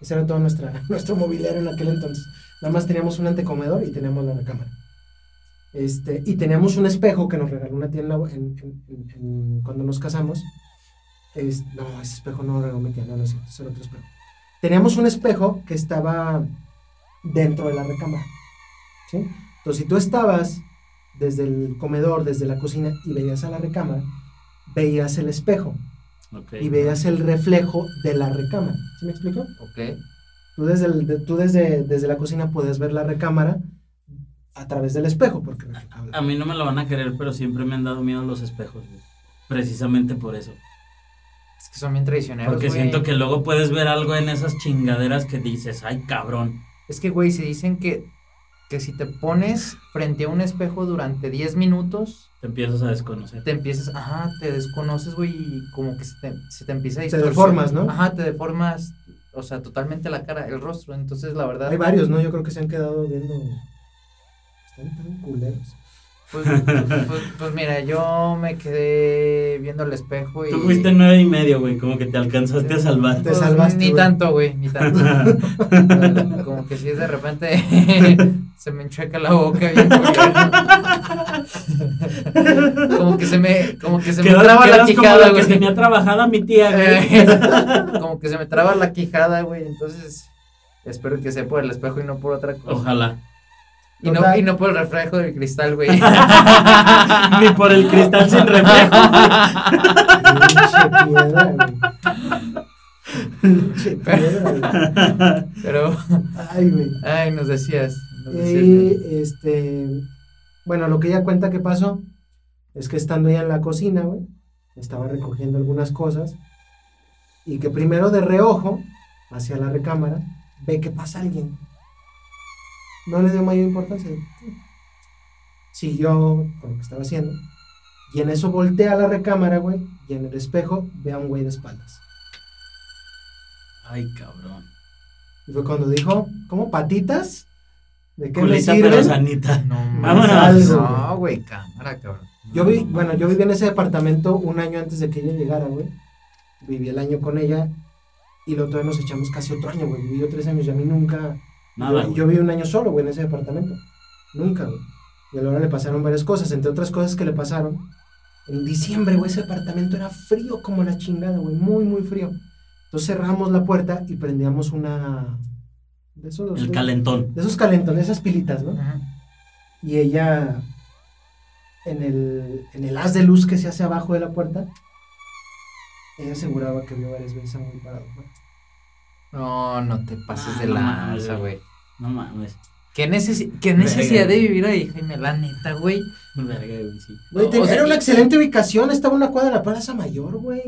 S1: Ese era todo nuestra, nuestro mobiliario en aquel entonces. Nada más teníamos un antecomedor y teníamos la recámara. Este, y teníamos un espejo que nos regaló una tía en la- en- en- cuando nos casamos. Es- no, ese espejo no lo regaló mi tía, no, no es cierto, ese era otro espejo. Teníamos un espejo que estaba dentro de la recámara. ¿sí? Entonces, si tú estabas desde el comedor, desde la cocina y veías a la recámara, veías el espejo
S3: Ok.
S1: y veías el reflejo de la recámara. ¿Sí me explico?
S2: Ok.
S1: Tú desde, el- de- tú desde, desde la cocina puedes ver la recámara a través del espejo, porque
S3: A mí no me lo van a creer, pero siempre me han dado miedo los espejos, güey. Precisamente por eso.
S2: Es que son bien traicioneros.
S3: Porque
S2: güey.
S3: siento que luego puedes ver algo en esas chingaderas que dices, ay, cabrón.
S2: Es que, güey, se dicen que, que si te pones frente a un espejo durante 10 minutos,
S3: Te empiezas a desconocer.
S2: te empiezas, ajá, te desconoces, güey, y como que se te, se te empieza a
S1: Te
S2: distorsionar.
S1: deformas, ¿no?
S2: Ajá, te deformas, o sea, totalmente la cara, el rostro. Entonces, la verdad.
S1: Hay varios, ¿no? Yo creo que se han quedado viendo. Están tan culeros.
S2: Pues, pues, pues mira, yo me quedé viendo el espejo y.
S3: Tú fuiste nueve y medio, güey, como que te alcanzaste a salvar.
S1: Te
S2: Pues,
S1: salvaste,
S2: Ni
S1: güey.
S2: tanto, güey, ni tanto. como que si de repente se me enchueca la boca bien como que se me, como que se me traba la
S3: quedas como
S2: quijada,
S3: la que
S2: güey.
S3: tenía trabajada mi tía, güey.
S2: Como que se me traba la quijada, güey. Entonces, espero que sea por el espejo y no por otra cosa.
S3: Ojalá.
S2: Y no, y no por el reflejo del cristal, güey.
S3: Ni por el cristal sin reflejo.
S1: Pinche piedra, güey. Pinche piedra, güey.
S2: Pero,
S1: Ay, güey.
S2: ay, nos decías. nos decías,
S1: Y este, bueno, lo que ella cuenta que pasó es que estando ella en la cocina, güey, estaba recogiendo algunas cosas y que primero de reojo hacia la recámara ve que pasa alguien. No le dio mayor importancia. Siguió con lo que estaba haciendo y en eso voltea a la recámara, güey, y en el espejo ve a un güey de espaldas.
S3: Ay, cabrón.
S1: Y fue cuando dijo, ¿cómo patitas? ¿De qué me
S3: Culita pero
S1: sirven?
S3: sanita.
S2: No,
S3: Vámonos.
S2: No, güey, cámara, cabrón.
S1: Yo vi, bueno, yo viví en ese departamento un año antes de que ella llegara, güey. Viví el año con ella y luego todavía nos echamos casi otro año, güey. Viví yo tres años y a mí nunca.
S3: Nada,
S1: yo,
S3: güey.
S1: yo viví un año solo, güey, en ese departamento. Nunca, güey. Y a la hora le pasaron varias cosas, entre otras cosas que le pasaron. En diciembre, güey, ese departamento era frío como la chingada, güey. Muy, muy frío. Entonces cerramos la puerta y prendíamos una. De esos,
S3: El
S1: de-
S3: calentón.
S1: de esos calentones, esas pilitas, ¿no?
S2: Ajá.
S1: y ella en el, en el haz de luz que se hace abajo de la puerta, ella aseguraba que vio varias veces a un güey parado. afuera.
S2: No, no te pases
S3: Ah,
S2: de lanza,
S3: güey. No mames.
S2: ¿Qué, necesi- qué necesidad de vivir ahí, Jaime? La neta, güey.
S3: Verga, güey, sí.
S1: Güey,
S2: O
S1: te-
S2: sea,
S1: era una
S2: y-
S1: excelente ubicación, estaba una cuadra de la Plaza Mayor, güey.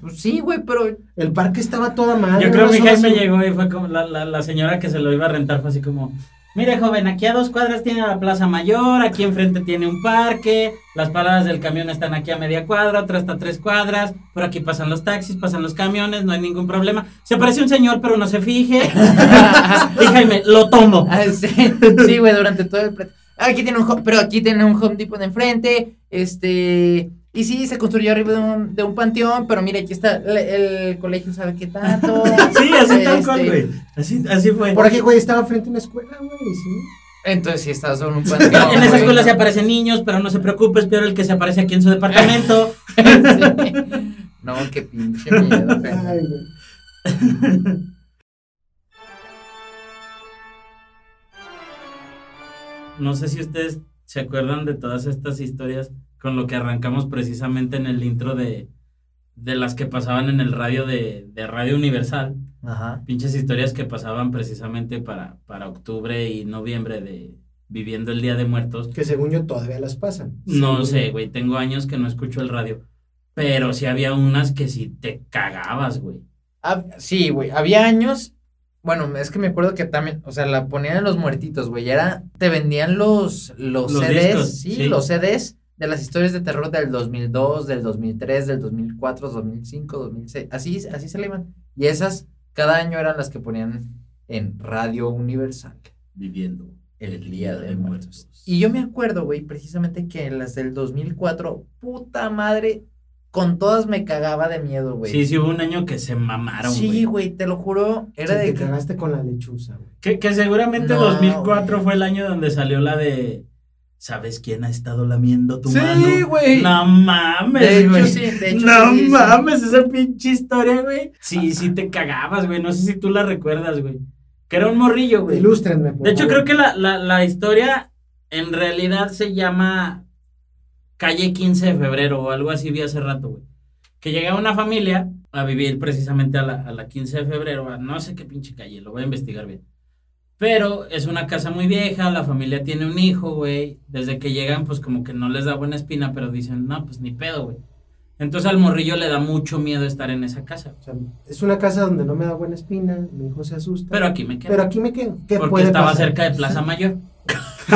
S2: Pues sí, güey, pero
S1: El parque estaba toda madre.
S3: Yo creo que mi
S1: zona
S3: jefe
S1: así-
S3: llegó y fue como la, la, la señora que se lo iba a rentar, fue así como, mire joven, aquí a dos cuadras tiene la Plaza Mayor, aquí enfrente tiene un parque, las paradas del camión están aquí a media cuadra, otra está a tres cuadras, por aquí pasan los taxis, pasan los camiones, no hay ningún problema. Se aparece un señor, pero no se fije. y Jaime, lo tomo.
S2: Ah, sí, sí, güey, durante todo el... Aquí tiene un pero aquí tiene un Home Depot de enfrente, este... Y sí, se construyó arriba de un, de un panteón, pero mira, aquí está el, el colegio, ¿sabe qué tanto?
S3: Sí, así tal
S2: Este,
S3: cual, güey. Así, así fue.
S1: Por aquí, güey, estaba frente a una escuela, güey, sí.
S2: Entonces sí estás sobre un panteón.
S3: en esa escuela se aparecen niños, pero no se preocupe, es peor el que se aparece aquí en su departamento.
S2: Sí. No, qué pinche miedo.
S3: No sé si ustedes se acuerdan de todas estas historias con lo que arrancamos precisamente en el intro de, de las que pasaban en el radio de, de Radio Universal.
S2: Ajá.
S3: Pinches historias que pasaban precisamente para, para octubre y noviembre de Viviendo el Día de Muertos.
S1: Que según yo todavía las pasan.
S3: No sé, güey, tengo años que no escucho el radio. Pero sí había unas que sí te cagabas, güey.
S2: Ah, sí, güey. Había años. Bueno, es que me acuerdo que también, o sea, la ponían en los muertitos, güey. Era, te vendían los, los,
S3: Los
S2: CDs,
S3: discos,
S2: sí,
S3: sí.
S2: los CDs de las historias de terror del 2002, del 2003, del 2004, 2005, 2006. Así, así se le iban. Y esas, cada año eran las que ponían en Radio Universal.
S3: Viviendo
S2: El Día de Muertos. Y yo me acuerdo, güey, precisamente que en las del 2004, puta madre, con todas me cagaba de miedo, güey.
S3: Sí, sí, hubo un año que se mamaron,
S2: Sí,
S3: güey.
S2: güey, te lo juro, era
S1: Sí,
S2: de
S1: te
S2: que...
S1: cagaste con la lechuza, güey.
S3: Que, que seguramente
S2: No,
S3: 2004
S2: güey.
S3: fue el año donde salió la de... ¿Sabes quién ha estado lamiendo tu
S2: Sí,
S3: mano?
S2: güey.
S3: No mames,
S2: De hecho,
S3: güey.
S2: sí, de hecho,
S3: no
S2: sí, sí.
S3: mames, esa pinche historia, güey. Sí, sí te cagabas, güey. No sé si tú la recuerdas, güey. Que era un morrillo, güey.
S1: Ilústrenme, por
S3: De hecho,
S1: favor.
S3: creo que la, la, la historia en realidad se llama Calle 15 de Febrero o algo así vi hace rato, güey. Que llega una familia a vivir precisamente a la, a la 15 de febrero, a no sé qué pinche calle, lo voy a investigar bien. Pero es una casa muy vieja, la familia tiene un hijo, güey. Desde que llegan, pues como que no les da buena espina, pero dicen, no, pues ni pedo, güey. Entonces al morrillo le da mucho miedo estar en esa casa.
S1: O sea, es una casa donde no me da buena espina, mi hijo se asusta.
S3: Pero aquí me quedo.
S1: Pero aquí me quedo. ¿Qué
S3: porque
S1: puede
S3: estaba
S1: pasar?
S3: cerca de Plaza Mayor.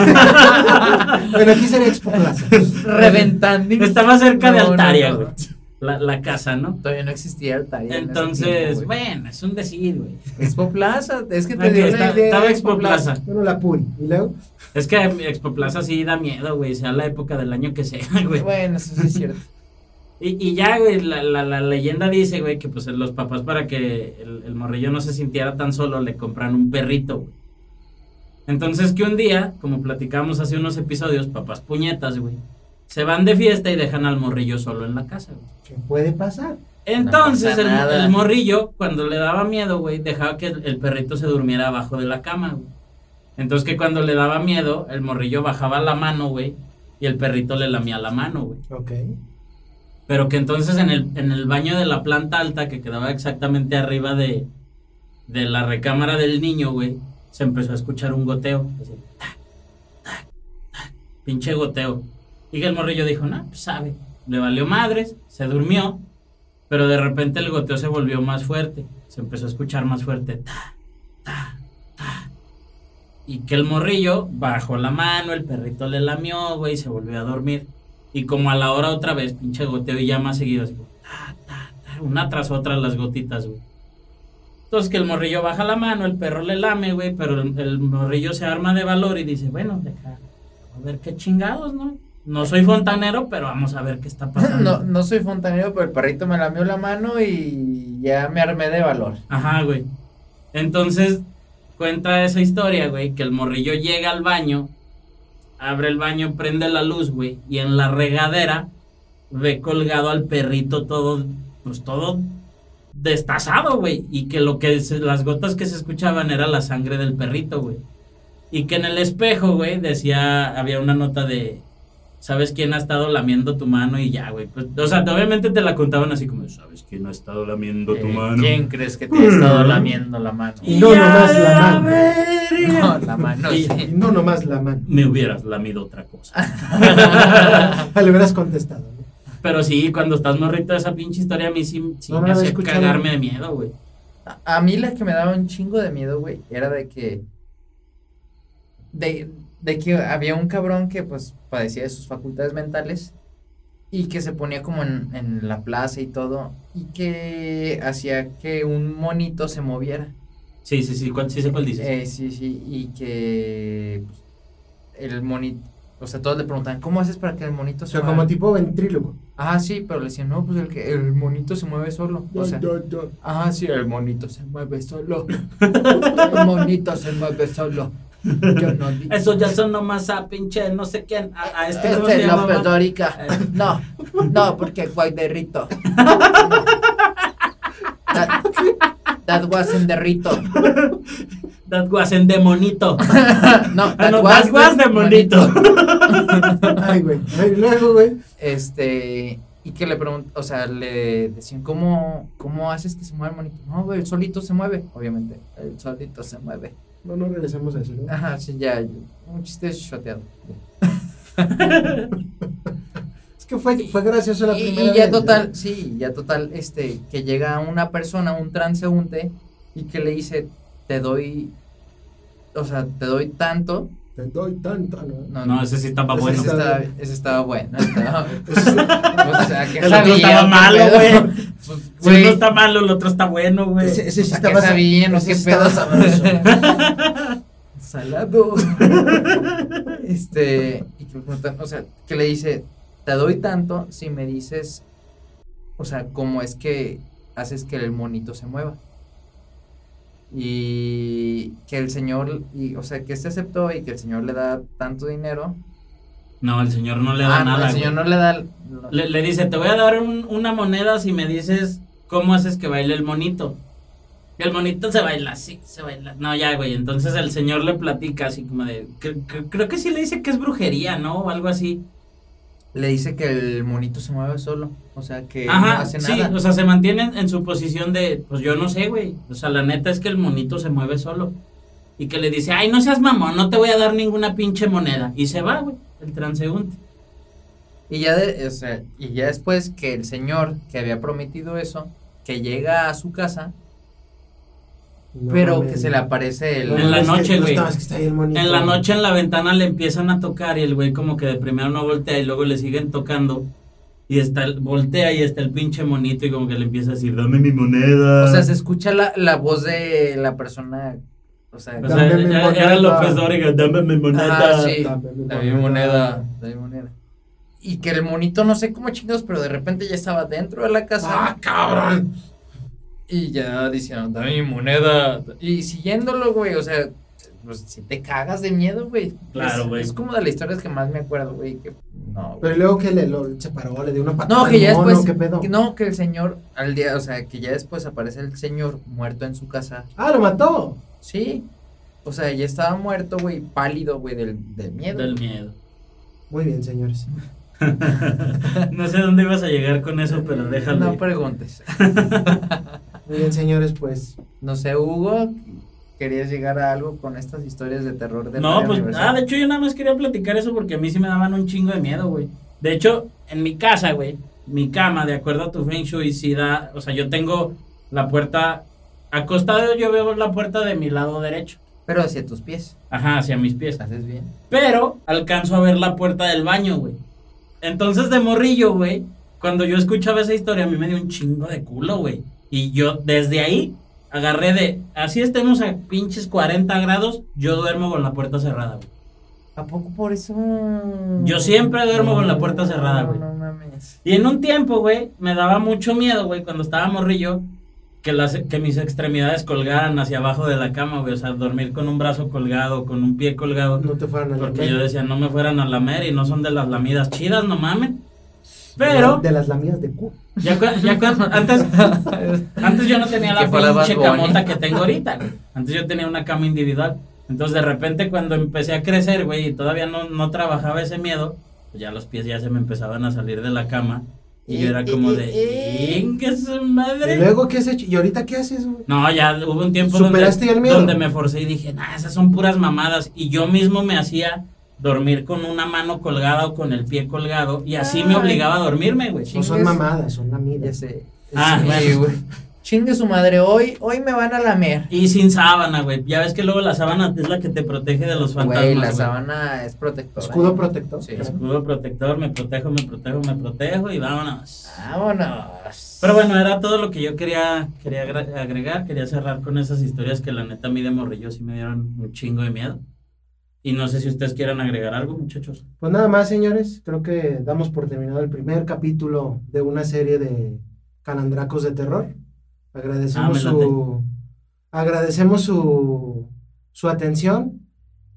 S1: bueno, aquí sería Expo Plaza.
S2: Reventando.
S3: Estaba cerca de
S2: No,
S3: Altaria,
S2: no.
S3: güey. La, la casa, ¿no?
S2: Todavía no existía en ese
S3: Entonces, bueno, es un decir, güey.
S2: Expo Plaza, es que te dio
S3: está-
S2: la idea
S3: estaba Expo Plaza.
S1: Bueno, la Puri. Y luego,
S3: Es que Expo Plaza sí da miedo, güey, sea la época del año que sea, güey.
S2: Bueno, eso sí es cierto.
S3: Y, y ya, güey, la, la, la leyenda dice, güey, que pues los papás para que el, el morrillo no se sintiera tan solo le compran un perrito, güey. Entonces que un día, como platicamos hace unos episodios, papás puñetas, güey, se van de fiesta y dejan al morrillo solo en la casa, güey.
S1: ¿qué puede pasar?
S3: Entonces
S2: pasa
S3: el, morrillo, cuando le daba miedo, güey, dejaba que el, el perrito se durmiera abajo de la cama, güey. Entonces que cuando le daba miedo, el morrillo bajaba la mano, güey, y el perrito le lamía la mano, güey.
S1: Ok.
S3: Pero que entonces en el, en el baño de la planta alta, que quedaba exactamente arriba de, de la recámara del niño, güey, se empezó a escuchar un goteo. así, tac, tac, tac, pinche goteo. Y que el morrillo dijo, no, pues sabe. Le valió madres, se durmió, pero de repente el goteo se volvió más fuerte. Se empezó a escuchar más fuerte. ta, ta, ta. Y que el morrillo bajó la mano, el perrito le lamió, güey, y se volvió a dormir. Y como a la hora otra vez, pinche goteo y ya más seguido, así ta, ta, ta, una tras otra las gotitas, güey. Entonces que el morrillo baja la mano, el perro le lame, güey, pero el, el morrillo se arma de valor y dice, bueno, deja, a ver qué chingados, ¿no? No soy fontanero, pero vamos a ver qué está pasando.
S2: No, no soy fontanero, pero el perrito me lamió la mano y ya me armé de valor.
S3: Ajá, güey. Entonces, cuenta esa historia, güey, que el morrillo llega al baño, abre el baño, prende la luz, güey, y en la regadera ve colgado al perrito todo, pues todo destazado, güey, y que lo que se- las gotas que se escuchaban era la sangre del perrito, güey. Y que en el espejo, güey, decía, había una nota de, ¿sabes quién ha estado lamiendo tu mano? Y ya, güey. Pues, o sea, obviamente te la contaban así como, ¿sabes quién ha estado lamiendo tu
S2: Eh,
S3: mano?
S2: ¿Quién crees que te ha estado lamiendo la mano?
S1: Y no nomás la mano.
S3: verga.
S2: No, la mano,
S3: Y-
S2: sí.
S1: no nomás la mano.
S3: Me hubieras lamido otra cosa.
S1: Ah, le hubieras contestado. ¿no?
S3: Pero sí, cuando estás morrito de esa pinche historia, a mí sí, sí
S1: No,
S3: me
S1: la
S3: hacía
S1: escuchado.
S3: cagarme de miedo, güey.
S2: A, a mí la que me daba un chingo de miedo, güey, era de que. De, de que había un cabrón que, pues, padecía de sus facultades mentales y que se ponía como en, en la plaza y todo y que hacía que un monito se moviera.
S3: Sí, sí, sí, ¿cuál, sí sé cuál dices.
S2: Eh, sí, sí, y que pues, el monito, o sea, todos le preguntaban, ¿cómo haces para que el monito
S1: O
S2: se
S1: sea,
S2: mueva?
S1: como tipo ventrílogo.
S2: Ah, sí, pero le decían, no, pues el, que, el monito se mueve solo. O sea, ah, sí, el monito se mueve solo. El monito se mueve solo. Yo no di-
S3: Eso ya son nomás a pinche no sé quién, a, a este, ¿cómo
S2: Este
S3: se
S2: López? Dórica.
S3: Eh.
S2: No, no, porque Guayderrito. No. That, that wasn't the rito.
S3: That was en demonito.
S2: No,
S3: Ah, no, that was
S2: the
S3: de monito.
S1: Ay, güey. Ay, luego, güey.
S2: Este, y que le preguntan, o sea, le decían, ¿cómo, ¿cómo haces que se mueva el monito? No, güey, el solito se mueve, obviamente, el solito se mueve.
S1: No, no regresamos a eso, ¿no?
S2: Ajá, sí, ya, un chiste shoteado.
S1: Es que fue, fue gracioso la
S2: Y,
S1: primera
S2: y ya
S1: vez,
S2: total, sí, ya total, este, que llega una persona, un transeúnte, y que le dice, te doy, o sea, te doy tanto.
S1: Te doy tanta, ¿no?
S2: No,
S3: No, ese sí estaba
S1: Ese
S3: bueno.
S2: ese, estaba, ese estaba bueno. Estaba,
S1: Ese sí-
S2: o sea, que
S3: El otro estaba malo, güey.
S2: Pues,
S3: Si uno está malo, el otro está bueno, güey.
S1: Ese, ese
S2: o
S1: sí
S2: sea,
S1: estaba
S2: que sabía, no
S1: ese
S2: qué pedo.
S1: sabroso.
S2: Salado. este, y que preguntan, o sea, que le dice, te doy tanto si me dices, o sea, cómo es que haces que el monito se mueva. Y que el señor, y, o sea, que este aceptó y que el señor le da tanto dinero.
S3: No, el señor no le da
S2: ah, no,
S3: nada.
S2: el señor
S3: güey.
S2: no le da. no.
S3: Le, le dice, te voy a dar un- una moneda si me dices cómo haces que baile el monito. Y el monito se baila así, se baila. No, ya, güey. Entonces el señor le platica así como de... cre- cre- creo que sí le dice que es brujería, ¿no? O algo así.
S2: Le dice que el monito se mueve solo. O sea, que no hace
S3: sí.
S2: nada.
S3: O sea, se mantiene en, en su posición de... Pues yo no sé, güey. O sea, la neta es que el monito se mueve solo. Y que le dice, ay, no seas mamón, no te voy a dar ninguna pinche moneda. Y se va, güey. El transeúnte.
S2: Y ya, de- o sea, y ya después que el señor que había prometido eso, que llega a su casa,
S1: No
S2: pero que se le aparece el...
S3: En la noche,
S1: no
S3: güey. En la noche en la ventana le empiezan a tocar y el güey como que de primero no voltea y luego le siguen tocando. Y está el, voltea y está el pinche monito y como que le empieza a decir, dame mi moneda.
S2: O sea, se escucha la, la voz de la persona, o sea,
S3: O sea,
S1: Dame mi
S3: era-
S1: moneda.
S3: era López Dóriga, dame mi moneda.
S2: Ajá, sí.
S1: Dame mi
S2: dame mi moneda, dame mi moneda. Y que el monito no sé cómo chingados, pero de repente ya estaba dentro de la casa.
S1: ¡Ah, cabrón!
S2: Y ya diciendo, dame mi moneda. Y siguiéndolo, güey, o sea, pues si te cagas de miedo, güey.
S3: Claro, güey.
S2: Es, como de las historias que más me acuerdo, güey, que no,
S1: Pero luego que le lo, se paró, le dio una patada.
S2: No, que ya
S1: mono,
S2: después,
S1: ¿Qué pedo?
S2: que no, que el señor, al día, o sea, que ya después aparece el señor muerto en su casa.
S1: Ah, lo mató.
S2: Sí. O sea, ya estaba muerto, güey, pálido, güey, del, del miedo.
S3: Del miedo.
S1: Muy bien, señores.
S3: no sé dónde ibas a llegar con eso, pero déjalo.
S2: No
S3: ir.
S2: preguntes.
S1: Muy bien, señores, pues.
S2: No sé, Hugo, ¿querías llegar a algo con estas historias de terror de
S3: No, pues, ah, de hecho yo nada más quería platicar eso porque a mí sí me daban un chingo de miedo, güey. De hecho, en mi casa, güey, mi cama, de acuerdo a tu Feng Shui, sí da, o sea, yo tengo la puerta, acostado yo veo la puerta de mi lado derecho,
S2: Pero hacia tus pies.
S3: ajá, hacia mis pies.
S2: ¿Haces bien?
S3: Pero alcanzo a ver la puerta del baño, güey. Entonces de morrillo, güey, cuando yo escuchaba esa historia, a mí me dio un chingo de culo, güey. Y yo desde ahí agarré de, así estemos a pinches 40 grados, yo duermo con la puerta cerrada, güey.
S2: ¿A poco por eso?
S3: Yo siempre duermo con la puerta cerrada, güey.
S2: No, no mames.
S3: Y en un tiempo, güey, me daba mucho miedo, güey, cuando estaba morrillo, que, las, que mis extremidades colgaran hacia abajo de la cama, güey. O sea, dormir con un brazo colgado, con un pie colgado.
S1: No te fueran a
S3: Porque
S1: lamer.
S3: yo decía, no me fueran a lamer y no son de las lamidas chidas, no mamen. Pero,
S1: De las lamidas de cu.
S3: ya, ya antes, antes yo no tenía la pinche camota que tengo ahorita, güey. Antes yo tenía una cama individual. Entonces, de repente, cuando empecé a crecer, güey, y todavía no, no trabajaba ese miedo, pues ya los pies ya se me empezaban a salir de la cama. Y yo era como de, ¡Inga su madre!
S1: ¿Y luego qué has hecho? ¿Y ahorita qué haces, güey?
S3: No, ya hubo un tiempo donde,
S1: ¿Superaste ya el miedo?
S3: donde me forcé y dije, nah, esas son puras mamadas. Y yo mismo me hacía dormir con una mano colgada o con el pie colgado. Y así me obligaba a dormirme, güey.
S1: No son
S2: Chingues.
S1: mamadas, son lamidas.
S3: Ah,
S2: Sí,
S3: bueno.
S2: güey. Chingue su madre, hoy, hoy me van a lamer.
S3: Y sin sábana, güey. Ya ves que luego la sábana es la que te protege de los fantasmas.
S2: Güey, la sábana es protectora.
S1: Escudo protector.
S2: Sí.
S3: Escudo protector, me protejo, me protejo, me protejo y vámonos.
S2: Vámonos.
S3: Pero bueno, era todo lo que yo quería, quería agregar. Quería cerrar con esas historias que la neta a mí de morrillo sí me dieron un chingo de miedo. Y no sé si ustedes quieran agregar algo, muchachos.
S1: Pues nada más, señores. Creo que damos por terminado el primer capítulo de una serie de calandracos de terror. Agradecemos
S3: Ah,
S1: su agradecemos su su atención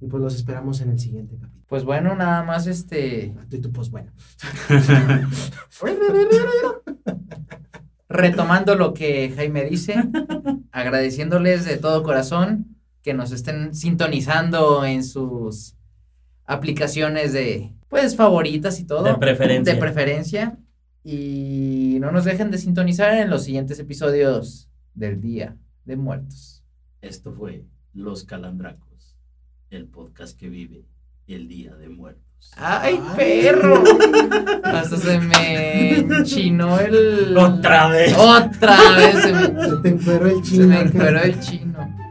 S1: y pues los esperamos en el siguiente capítulo.
S2: Pues bueno, nada más este.
S1: Y tú, pues bueno.
S2: Retomando lo que Jaime dice, agradeciéndoles de todo corazón que nos estén sintonizando en sus aplicaciones de pues, favoritas y todo.
S3: De preferencia.
S2: De preferencia. Y no nos dejen de sintonizar en los siguientes episodios del Día de Muertos.
S3: Esto fue Los Calandracos, el podcast que vive el Día de Muertos.
S2: ¡Ay, perro! Hasta se me enchinó el.
S3: Otra vez.
S2: Otra vez se me,
S1: Se te encueró el
S2: se
S1: chino.
S2: me
S1: acá.
S2: encueró el chino.